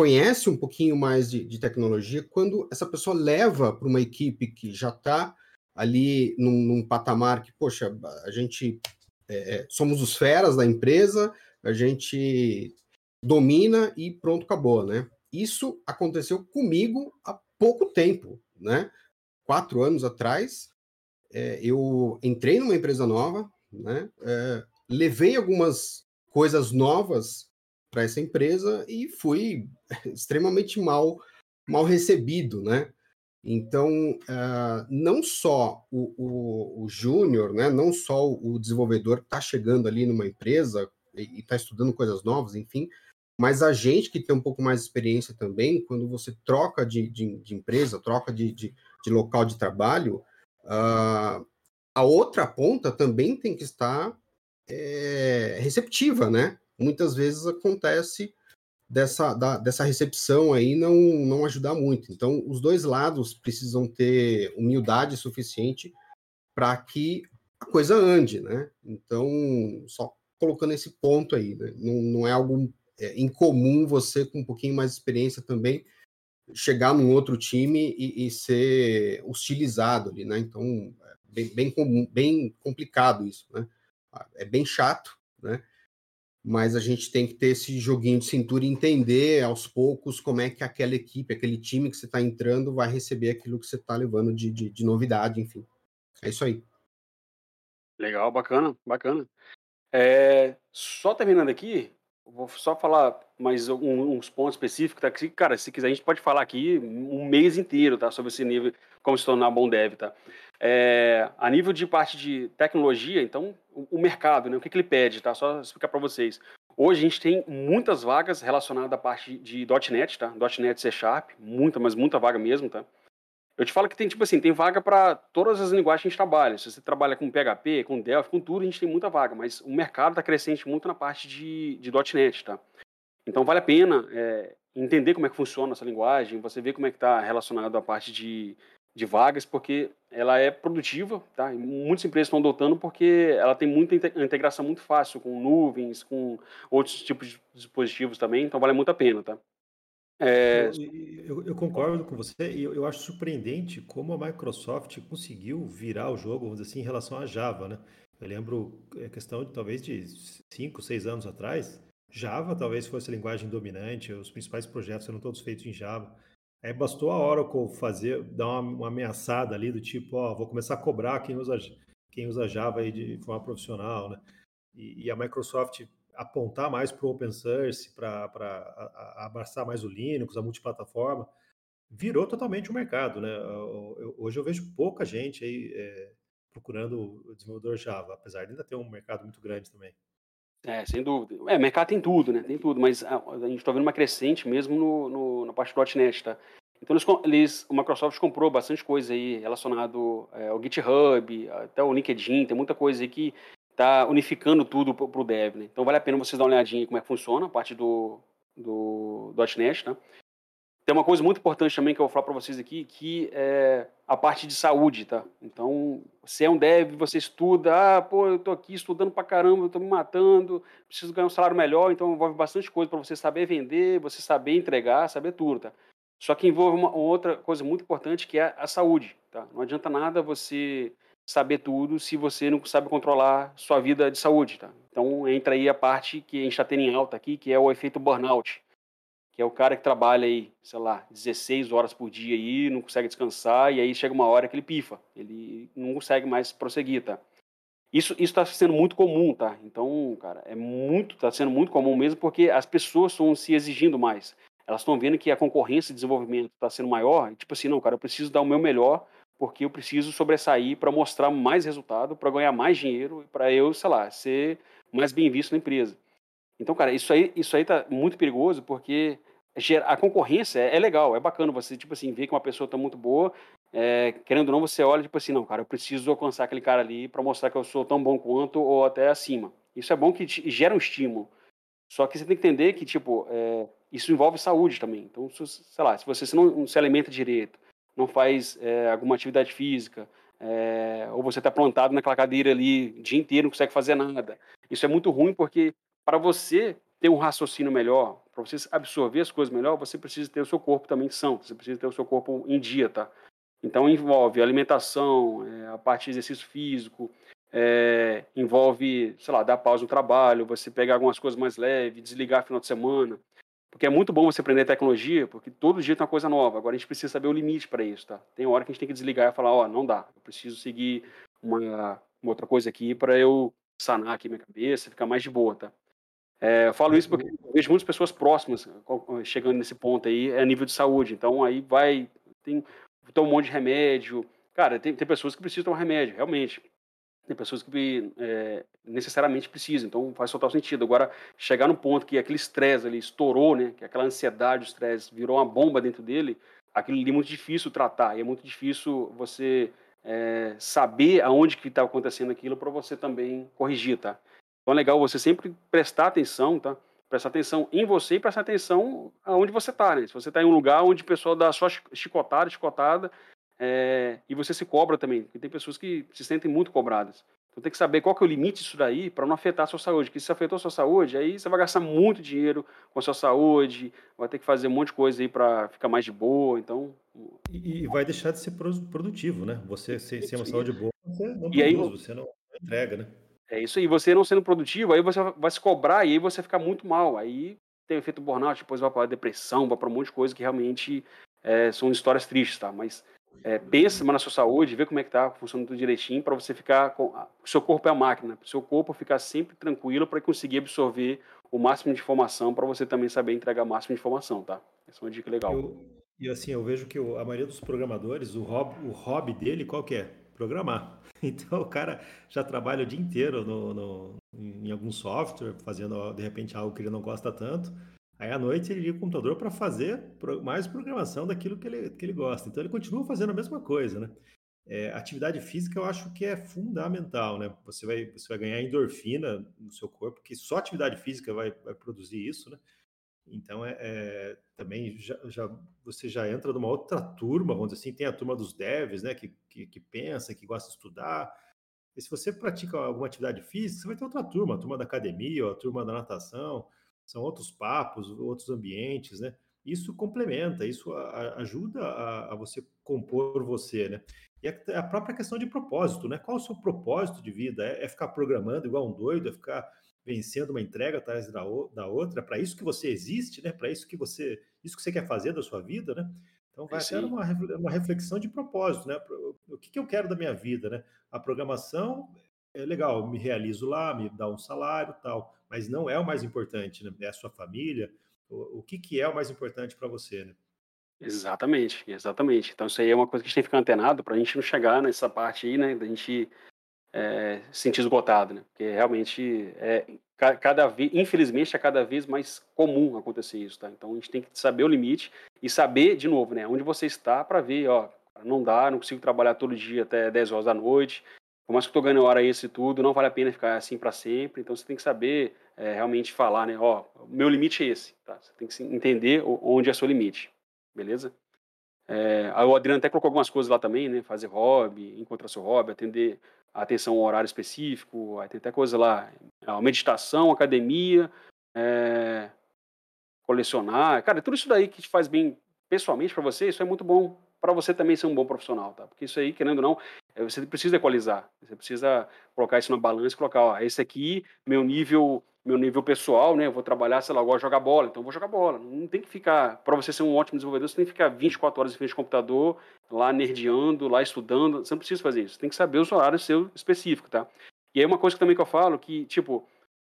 conhece um pouquinho mais de, de tecnologia, quando essa pessoa leva para uma equipe que já está ali num, num, patamar que, poxa, a gente é, é, somos os feras da empresa, a gente domina e pronto, acabou, né? Isso aconteceu comigo há pouco tempo, né? Quatro anos atrás, é, eu entrei numa empresa nova, né? É, levei algumas coisas novas para essa empresa e fui [laughs] extremamente mal, mal recebido, né? Então, uh, não só o, o, o júnior, né, não só o desenvolvedor está chegando ali numa empresa e está estudando coisas novas, enfim, mas a gente que tem um pouco mais de experiência também, quando você troca de, de, de empresa, troca de, de, de, local de trabalho, uh, a outra ponta também tem que estar é, receptiva, né? Muitas vezes acontece dessa, da, dessa recepção aí não, não ajudar muito. Então, os dois lados precisam ter humildade suficiente para que a coisa ande, né? Então, só colocando esse ponto aí, né? não, não é algo é, incomum você com um pouquinho mais de experiência também chegar num outro time e, e ser hostilizado ali, né? Então, é bem, bem, bem complicado isso, né? É bem chato, né? Mas a gente tem que ter esse joguinho de cintura e entender aos poucos como é que aquela equipe, aquele time que você está entrando vai receber aquilo que você está levando de, de, de, novidade, enfim. É isso aí. Legal, bacana, bacana. É, só terminando aqui, vou só falar mais um, uns pontos específicos, tá? cara, se quiser a gente pode falar aqui um mês inteiro, tá? Sobre esse nível, como se tornar bom dev, tá? É, a nível de parte de tecnologia, então, o, mercado, né, o que, que ele pede, tá? Só explicar para vocês. Hoje a gente tem muitas vagas relacionadas à parte de .NET, tá? .NET C Sharp, muita, mas muita vaga mesmo, tá? Eu te falo que tem, tipo assim, tem vaga para todas as linguagens que a gente trabalha. Se você trabalha com PHP, com Delphi, com tudo, a gente tem muita vaga, mas o mercado está crescente muito na parte de, de .NET, tá? Então vale a pena é, entender como é que funciona essa linguagem, você ver como é que está relacionado a parte de, de vagas, porque ela é produtiva, tá? E muitas empresas estão adotando porque ela tem muita integração muito fácil com nuvens, com outros tipos de dispositivos também, então vale muito a pena, tá? É... Eu, eu, eu, concordo com você e eu, eu, acho surpreendente como a Microsoft conseguiu virar o jogo, vamos dizer assim, em relação a Java, né? Eu lembro a é, questão de talvez de 5, 6 anos atrás, Java talvez fosse a linguagem dominante, os principais projetos eram todos feitos em Java. Aí bastou a Oracle fazer, dar uma, uma ameaçada ali do tipo, ó, vou começar a cobrar quem usa, quem usa Java aí de forma profissional, né? E, e a Microsoft apontar mais para o open source, para abraçar mais o Linux, a multiplataforma, virou totalmente o mercado, né? Eu, hoje eu vejo pouca gente aí é, procurando o desenvolvedor Java, apesar de ainda ter um mercado muito grande também. É, sem dúvida. É, mercado tem tudo, né? Tem tudo, mas a, a gente está vendo uma crescente mesmo no, no, na parte do .NET, tá? Então eles, eles, o Microsoft comprou bastante coisa aí relacionado é, ao GitHub, até o LinkedIn, tem muita coisa aí que está unificando tudo para o dev. Né? Então vale a pena vocês dar uma olhadinha como é que funciona a parte do, do, do .NET. Tá? Tem uma coisa muito importante também que eu vou falar para vocês aqui, que é a parte de saúde. Tá? Então, se é um dev, você estuda, ah, pô, eu estou aqui estudando para caramba, eu estou me matando, preciso ganhar um salário melhor, então envolve bastante coisa para você saber vender, você saber entregar, saber tudo. Tá? Só que envolve uma outra coisa muito importante que é a saúde. Tá? Não adianta nada você saber tudo se você não sabe controlar sua vida de saúde, tá? Então entra aí a parte que a gente está tendo em alta aqui, que é o efeito burnout, que é o cara que trabalha aí, sei lá, 16 horas por dia aí, não consegue descansar e aí chega uma hora que ele pifa, ele não consegue mais prosseguir, tá? Isso está sendo muito comum, tá? Então, cara, é muito, está sendo muito comum mesmo porque as pessoas estão se exigindo mais. Elas estão vendo que a concorrência de desenvolvimento está sendo maior, e, tipo assim, não, cara, eu preciso dar o meu melhor porque eu preciso sobressair para mostrar mais resultado, para ganhar mais dinheiro, para eu, sei lá, ser mais bem visto na empresa. Então, cara, isso aí, isso aí tá muito perigoso, porque a concorrência é, é legal, é bacana você, tipo assim, ver que uma pessoa está muito boa, é, querendo ou não, você olha, tipo assim, não, cara, eu preciso alcançar aquele cara ali para mostrar que eu sou tão bom quanto ou até acima. Isso é bom que gera um estímulo. Só que você tem que entender que, tipo, é, isso envolve saúde também. Então, sei lá, se você não se alimenta direito, não faz é, alguma atividade física, é, ou você está plantado naquela cadeira ali o dia inteiro, não consegue fazer nada. Isso é muito ruim porque para você ter um raciocínio melhor, para você absorver as coisas melhor, você precisa ter o seu corpo também são, você precisa ter o seu corpo em dia, tá? Então envolve alimentação, é, a parte de exercício físico, é, envolve, sei lá, dar pausa no trabalho, você pegar algumas coisas mais leves, desligar final de semana, porque é muito bom você aprender tecnologia, porque todo dia tem uma coisa nova. Agora a gente precisa saber o limite para isso, tá? Tem hora que a gente tem que desligar e falar, ó, oh, não dá. Eu preciso seguir uma, uma outra coisa aqui para eu sanar aqui minha cabeça, ficar mais de boa, tá? É, eu falo isso porque eu vejo muitas pessoas próximas chegando nesse ponto aí, é nível de saúde. Então aí vai, tem, tem um monte de remédio. Cara, tem, tem pessoas que precisam tomar remédio, realmente tem pessoas que é, necessariamente precisam, então faz total sentido. Agora, chegar no ponto que aquele estresse ali estourou, né, que aquela ansiedade, o estresse virou uma bomba dentro dele, aquilo ali é muito difícil tratar, e é muito difícil você é, saber aonde que está acontecendo aquilo para você também corrigir, tá? Então é legal você sempre prestar atenção, tá? Prestar atenção em você e prestar atenção aonde você está, né? Se você está em um lugar onde o pessoal dá só chicotada, chicotada, é, e você se cobra também, porque tem pessoas que se sentem muito cobradas. Então tem que saber qual que é o limite disso daí para não afetar a sua saúde. Porque se afetou a sua saúde, aí você vai gastar muito dinheiro com a sua saúde, vai ter que fazer um monte de coisa aí para ficar mais de boa. Então. E, e, vai deixar de ser produtivo, né? Você se, se é uma saúde boa, você não produz, aí, você não entrega, né? É isso aí, você não sendo produtivo, aí você vai se cobrar e aí você fica muito mal. Aí tem o efeito burnout, depois vai para depressão, vai para um monte de coisa que realmente é, são histórias tristes, tá? Mas é, pensa na sua saúde, vê como é que tá funcionando tudo direitinho para você ficar com o seu corpo é a máquina, o seu corpo ficar sempre tranquilo para conseguir absorver o máximo de informação para você também saber entregar o máximo de informação, tá? Essa é uma dica legal. Eu, e assim, eu vejo que a maioria dos programadores, o hobby, o hobby dele qual que é? Programar. [laughs] Então o cara já trabalha o dia inteiro no, no, em algum software, fazendo de repente algo que ele não gosta tanto. Aí à noite ele liga o computador para fazer mais programação daquilo que ele, que ele gosta. Então ele continua fazendo a mesma coisa, né? É, atividade física eu acho que é fundamental, né? Você vai, você vai ganhar endorfina no seu corpo, que só atividade física vai, vai produzir isso, né? Então é, é também já, já, você já entra numa outra turma, vamos dizer assim, tem a turma dos devs, né? Que, que, que pensa, que gosta de estudar. E se você pratica alguma atividade física, você vai ter outra turma, a turma da academia, ou a turma da natação, são outros papos, outros ambientes, né? Isso complementa, isso ajuda a, a você compor você, né? E a, a, própria questão de propósito, né? Qual o seu propósito de vida? É, é ficar programando igual um doido, é ficar vencendo uma entrega atrás da, da outra? Para isso que você existe, né? Para isso que você, isso que você quer fazer da sua vida, né? Então vai ser uma, uma reflexão de propósito, né? O que, que eu quero da minha vida, né? A programação é legal, me realizo lá, me dá um salário, tal, mas não é o mais importante, né? É a sua família. O, o que, que é o mais importante para você, né? Exatamente, exatamente. Então isso aí é uma coisa que a gente tem que ficar antenado para a gente não chegar nessa parte aí, né? Da gente é, se sentir esgotado, né? Porque realmente é cada vez, infelizmente, é cada vez mais comum acontecer isso, tá? Então a gente tem que saber o limite e saber, de novo, né? Onde você está para ver, ó, não dá, não consigo trabalhar todo dia até 10 horas da noite, por mais que eu estou ganhando hora isso e tudo, não vale a pena ficar assim para sempre. Então você tem que saber é, realmente falar, né? Ó, meu limite é esse, tá? Você tem que entender onde é seu limite, beleza? É, o Adriano até colocou algumas coisas lá também, né? Fazer hobby, encontrar seu hobby, atender a atenção ao horário específico, aí tem até coisa lá, a meditação, academia, é, colecionar, cara, tudo isso daí que te faz bem pessoalmente para você, isso é muito bom para você também ser um bom profissional, tá? Porque isso aí, querendo ou não, é, você precisa equalizar, você precisa colocar isso na balança e colocar, ó, esse aqui, meu nível, meu nível pessoal, né? Eu vou trabalhar, sei lá, de jogar bola, então eu vou jogar bola. Não tem que ficar, para você ser um ótimo desenvolvedor, você tem que ficar 24 horas em frente ao computador, lá nerdeando, lá estudando, você não precisa fazer isso, você tem que saber os horários seu específico, tá? E aí uma coisa também que eu falo, que, tipo,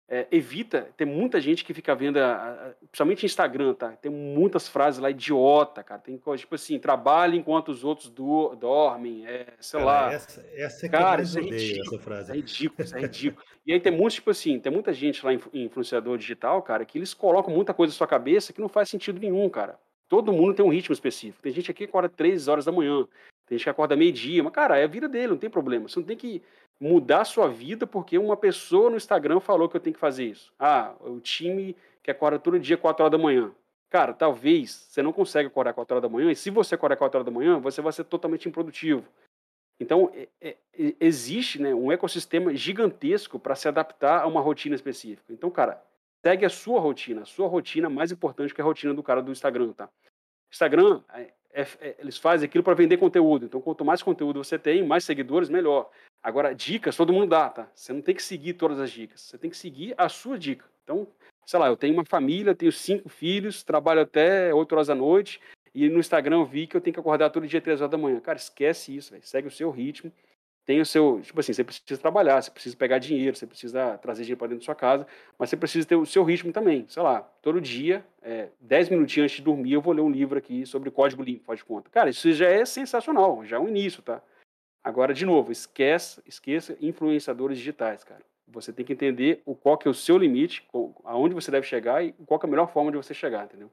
é, evita, tem muita gente que fica vendo, a, a, principalmente Instagram, tá? Tem muitas frases lá idiota, cara. Tem coisa tipo assim, trabalha enquanto os outros do, dormem, é, sei cara, lá. Essa, essa é cara, isso é ridículo, essa frase. É ridículo, isso é ridículo. e aí tem muitos, tipo assim, tem muita gente lá, influenciador digital, cara, que eles colocam muita coisa na sua cabeça que não faz sentido nenhum, cara. Todo mundo tem um ritmo específico. Tem gente aqui que acorda 3 horas da manhã, tem gente que acorda meio-dia, mas, cara, é a vida dele, não tem problema. Você não tem que mudar sua vida porque uma pessoa no Instagram falou que eu tenho que fazer isso. Ah, o time que acorda todo dia 4 horas da manhã. Cara, talvez você não consiga acordar 4 horas da manhã, e se você acordar 4 horas da manhã, você vai ser totalmente improdutivo. Então, é, é, existe né, um ecossistema gigantesco para se adaptar a uma rotina específica. Então, cara, segue a sua rotina. A sua rotina é mais importante que a rotina do cara do Instagram, tá? Instagram, é, é, é eles fazem aquilo para vender conteúdo. Então, quanto mais conteúdo você tem, mais seguidores, melhor. Agora, dicas todo mundo dá, tá? Você não tem que seguir todas as dicas. Você tem que seguir a sua dica. Então, sei lá, eu tenho uma família, tenho cinco filhos, trabalho até 8 horas da noite, e no Instagram eu vi que eu tenho que acordar todo dia 3 horas da manhã. Cara, esquece isso, véio. segue o seu ritmo. Tem o seu. Tipo assim, você precisa trabalhar, você precisa pegar dinheiro, você precisa trazer dinheiro para dentro da sua casa, mas você precisa ter o seu ritmo também. Sei lá, todo dia, é, 10 minutinhos antes de dormir, eu vou ler um livro aqui sobre código limpo, faz de conta. Cara, isso já é sensacional, já é um início, tá? Agora, de novo, esquece, esqueça influenciadores digitais, cara. Você tem que entender o qual que é o seu limite, aonde você deve chegar e qual é a melhor forma de você chegar, entendeu?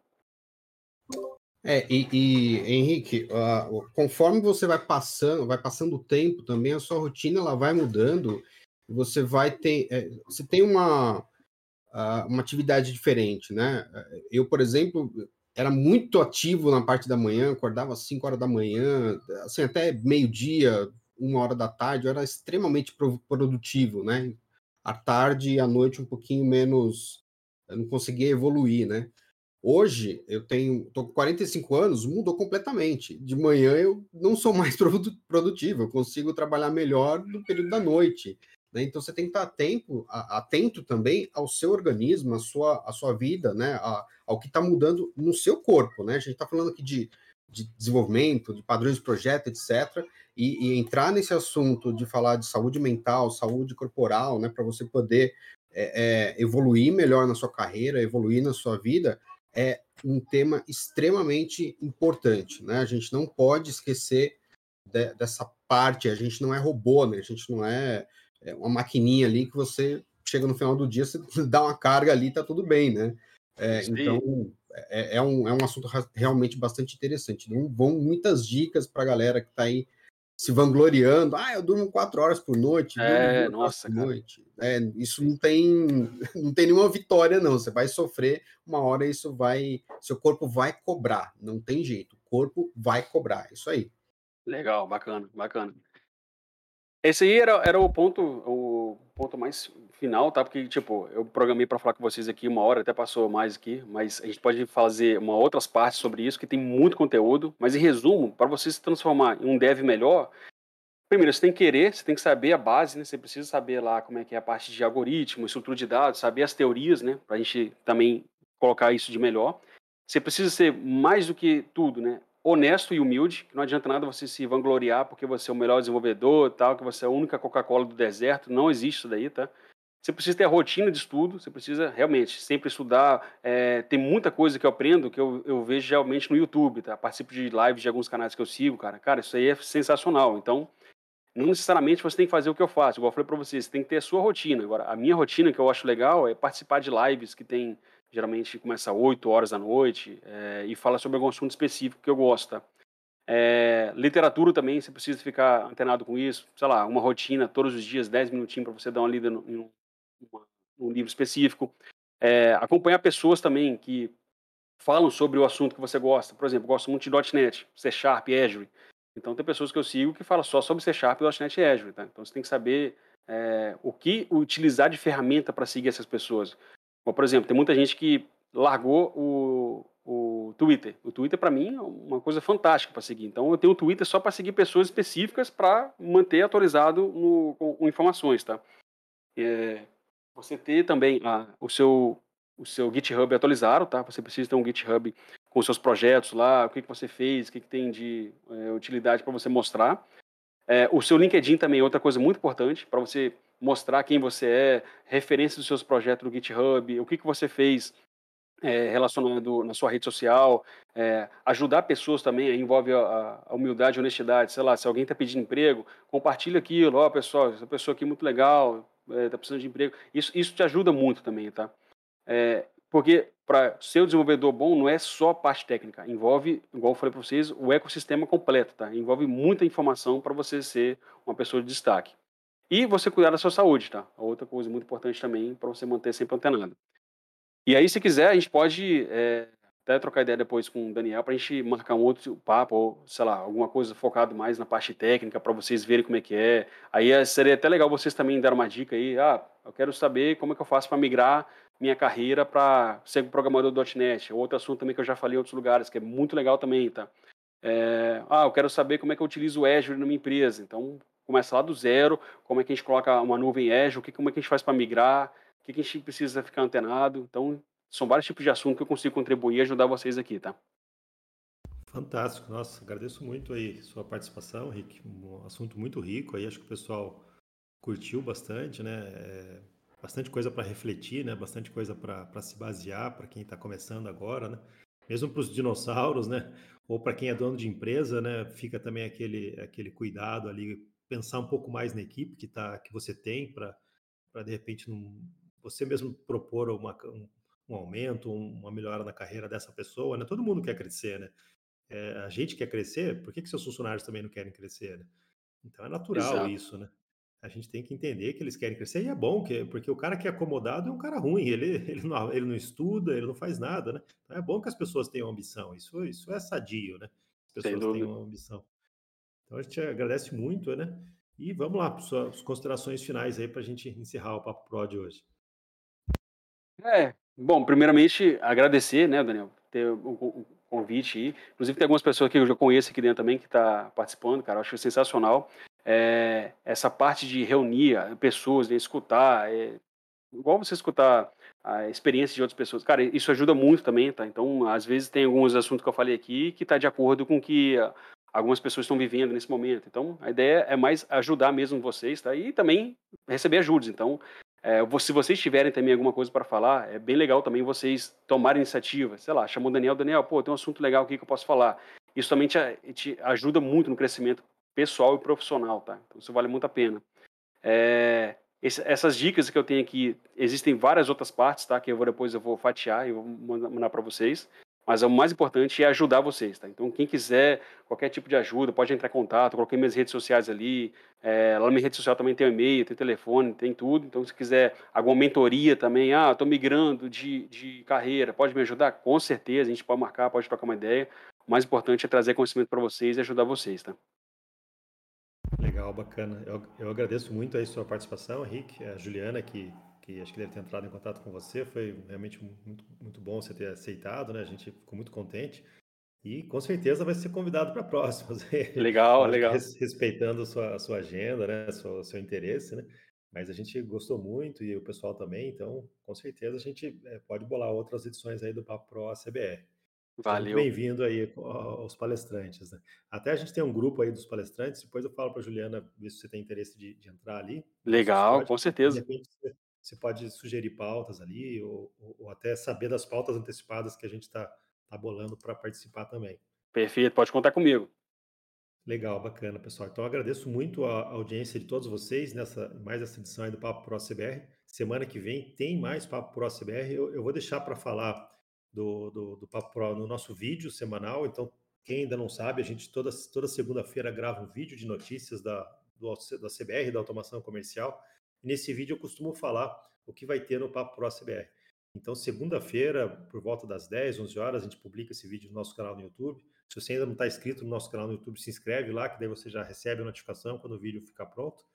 É, e, e Henrique, uh, conforme você vai passando, vai passando o tempo também, a sua rotina ela vai mudando, você vai ter, é, você tem uma, uh, uma atividade diferente, né? Eu, por exemplo, era muito ativo na parte da manhã, acordava às 5 horas da manhã, assim, até meio-dia, uma hora da tarde, eu era extremamente produtivo, né? À tarde e à noite um pouquinho menos, eu não conseguia evoluir, né? Hoje eu tenho, tô com 45 anos, mudou completamente. De manhã eu não sou [laughs] mais produtivo, eu consigo trabalhar melhor no período da noite. Né? Então você tem que estar atento, atento também ao seu organismo, à sua, à sua vida, né? Ao que está mudando no seu corpo. Né? A gente está falando aqui de, de desenvolvimento, de padrões de projeto, etc. E, e, entrar nesse assunto de falar de saúde mental, saúde corporal, né? para você poder é, é, evoluir melhor na sua carreira, evoluir na sua vida, é um tema extremamente importante. Né? A gente não pode esquecer de, dessa parte, a gente não é robô, né? a gente não é é uma maquininha ali que você chega no final do dia, você [laughs] dá uma carga ali, tá tudo bem, né? É, então, é, é, um, é um assunto realmente bastante interessante. Vão muitas dicas para a galera que está aí se vangloriando. Ah, eu durmo quatro horas por noite. É, nossa, por noite. É, isso não tem, [laughs] não tem nenhuma vitória, não. Você vai sofrer, uma hora isso vai. Seu corpo vai cobrar. Não tem jeito. O corpo vai cobrar. Isso aí. Legal, bacana, bacana. Esse aí era, era o ponto, o ponto mais final, tá? Porque, tipo, eu programei para falar com vocês aqui uma hora, até passou mais aqui, mas a gente pode fazer uma outras partes sobre isso, que tem muito conteúdo. Mas, em resumo, para você se transformar em um dev melhor, primeiro, você tem que querer, você tem que saber a base, né? Você precisa saber lá como é que é a parte de algoritmo, estrutura de dados, saber as teorias, né? Para a gente também colocar isso de melhor. Você precisa ser mais do que tudo, né? Honesto e humilde, que não adianta nada você se vangloriar porque você é o melhor desenvolvedor, tal, que você é a única Coca-Cola do deserto, não existe isso daí, tá? Você precisa ter a rotina de estudo, você precisa realmente sempre estudar. É, tem muita coisa que eu aprendo que eu, eu vejo realmente no YouTube, tá? Participo de lives de alguns canais que eu sigo, cara. Cara, isso aí é sensacional. Então, não necessariamente você tem que fazer o que eu faço. Igual eu falei para você, você tem que ter a sua rotina. Agora, a minha rotina que eu acho legal é participar de lives que tem geralmente começa às 8 horas da noite, é, e fala sobre algum assunto específico que eu gosto. É, literatura também, você precisa ficar antenado com isso, sei lá, uma rotina, todos os dias, 10 minutinhos para você dar uma lida em um, livro específico. É, acompanhar pessoas também que falam sobre o assunto que você gosta. Por exemplo, gosto muito de .NET, C Sharp, Azure. Então tem pessoas que eu sigo que falam só sobre C Sharp, .NET e Azure. Tá? Então você tem que saber é, o que utilizar de ferramenta para seguir essas pessoas. Por exemplo, tem muita gente que largou o, o Twitter. O Twitter, para mim, é uma coisa fantástica para seguir. Então, eu tenho o Twitter só para seguir pessoas específicas para manter atualizado no, com, com informações, tá? É, você ter também a, o, seu, o seu GitHub atualizado, tá? Você precisa ter um GitHub com seus projetos lá, o que, que você fez, o que, que tem de é, utilidade para você mostrar. É, o seu LinkedIn também é outra coisa muito importante para você mostrar quem você é, referência dos seus projetos no GitHub, o que, que você fez é, relacionado na sua rede social, é, ajudar pessoas também, envolve a, a, humildade e honestidade, sei lá, se alguém está pedindo emprego, compartilha aquilo, ó, oh, pessoal, essa pessoa aqui é muito legal, está é, precisando de emprego, isso, isso te ajuda muito também, tá? É, porque para ser um desenvolvedor bom não é só parte técnica, envolve, igual eu falei para vocês, o ecossistema completo, tá? Envolve muita informação para você ser uma pessoa de destaque. E você cuidar da sua saúde, tá? Outra coisa muito importante também para você manter sempre antenado. E aí, se quiser, a gente pode é, até trocar ideia depois com o Daniel para a gente marcar um outro papo, ou sei lá, alguma coisa focado mais na parte técnica para vocês verem como é que é. Aí é, seria até legal vocês também darem uma dica aí. Ah, eu quero saber como é que eu faço para migrar minha carreira para ser programador do .NET. Outro assunto também que eu já falei em outros lugares, que é muito legal também, tá? É, ah, eu quero saber como é que eu utilizo o Azure na minha empresa. Então, começa lá do zero, como é que a gente coloca uma nuvem Azure, que, como é que a gente faz para migrar, o que, que a gente precisa ficar antenado. Então, são vários tipos de assuntos que eu consigo contribuir e ajudar vocês aqui, tá? Fantástico, nossa, agradeço muito aí sua participação, Rick. Um assunto muito rico aí, acho que o pessoal curtiu bastante, né? É, bastante coisa para refletir, né? Bastante coisa para se basear para quem está começando agora, né? Mesmo para os dinossauros, né? Ou para quem é dono de empresa, né? Fica também aquele aquele cuidado ali pensar um pouco mais na equipe que, tá, que você tem para, de repente, num, você mesmo propor uma, um, um, aumento, uma melhora na carreira dessa pessoa. Né? Todo mundo quer crescer, né? É, a gente quer crescer, por que, que seus funcionários também não querem crescer? Né? Então é natural Exato. isso, né? A gente tem que entender que eles querem crescer e é bom, que, porque o cara que é acomodado é um cara ruim, ele, [laughs] ele, não, ele não estuda, ele não faz nada, né? Então é bom que as pessoas tenham ambição, isso, isso é sadio, né? As pessoas tenham ambição. Então a gente agradece muito, né? E vamos lá, suas considerações finais aí para a gente encerrar o Papo Pro de hoje. É, bom, primeiramente agradecer, né, Daniel, ter o, convite aí. Inclusive tem algumas pessoas que eu já conheço aqui dentro também que está participando, cara, eu acho sensacional. É, essa parte de reunir pessoas, né, escutar, é, igual você escutar a experiência de outras pessoas. Cara, isso ajuda muito também, tá? Então, às vezes tem alguns assuntos que eu falei aqui que está de acordo com que algumas pessoas estão vivendo nesse momento. Então, a ideia é mais ajudar mesmo vocês, tá? E também receber ajudas. Então, é, se vocês tiverem também alguma coisa para falar, é bem legal também vocês tomarem iniciativa. Sei lá, chamou o Daniel, Daniel, pô, tem um assunto legal aqui que eu posso falar. Isso também te, te ajuda muito no crescimento pessoal e profissional, tá? Então, isso vale muito a pena. É, esse, essas dicas que eu tenho aqui, existem várias outras partes, tá? Que eu vou depois eu vou fatiar e vou mandar, para vocês. Mas o mais importante é ajudar vocês, tá? Então, quem quiser qualquer tipo de ajuda, pode entrar em contato. Coloquei minhas redes sociais ali. É, lá na minha rede social também tem e-mail, tem telefone, tem tudo. Então, se quiser alguma mentoria também, ah, estou migrando de, de carreira, pode me ajudar? Com certeza, a gente pode marcar, pode trocar uma ideia. O mais importante é trazer conhecimento para vocês e ajudar vocês, tá? Legal, bacana. Eu, eu agradeço muito a sua participação, Henrique, a Juliana, que que acho que deve ter entrado em contato com você. Foi realmente muito, muito bom você ter aceitado, né? A gente ficou muito contente. E com certeza vai ser convidado para próximas. [laughs] Legal, legal. Respeitando a sua, a sua agenda, né? O seu, seu, interesse, né? Mas a gente gostou muito e o pessoal também, então com certeza a gente é, pode bolar outras edições aí do Papo Pro CBR. Valeu. Bem-vindo aí aos palestrantes. Né? Até a gente tem um grupo aí dos palestrantes, depois eu falo para a Juliana ver se você tem interesse de, de entrar ali. Legal, com certeza. De repente, você pode sugerir pautas ali, ou, ou até saber das pautas antecipadas que a gente está tá bolando para participar também. Perfeito, pode contar comigo. Legal, bacana, pessoal. Então, agradeço muito a audiência de todos vocês nessa mais essa edição aí do Papo Pro CBR. Semana que vem tem mais Papo Pro CBR. Eu, eu vou deixar para falar do, do, do, Papo Pro no nosso vídeo semanal. Então, quem ainda não sabe, a gente toda, toda segunda-feira grava um vídeo de notícias da, do, da CBR, da automação comercial. Nesse vídeo eu costumo falar o que vai ter no Papo Pro CBR. Então, segunda-feira, por volta das 10, 11 horas, a gente publica esse vídeo no nosso canal no YouTube. Se você ainda não está inscrito no nosso canal no YouTube, se inscreve lá, que daí você já recebe a notificação quando o vídeo ficar pronto.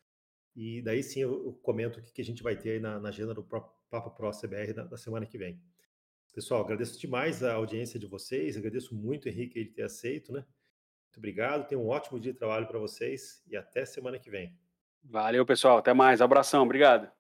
E daí sim eu, comento o que, a gente vai ter aí na, na agenda do Papo Pro CBR da, semana que vem. Pessoal, agradeço demais a audiência de vocês, agradeço muito, Henrique, ele ter aceito, né? Muito obrigado, tenham um ótimo dia de trabalho para vocês e até semana que vem. Valeu, pessoal. Até mais. Abração. Obrigado.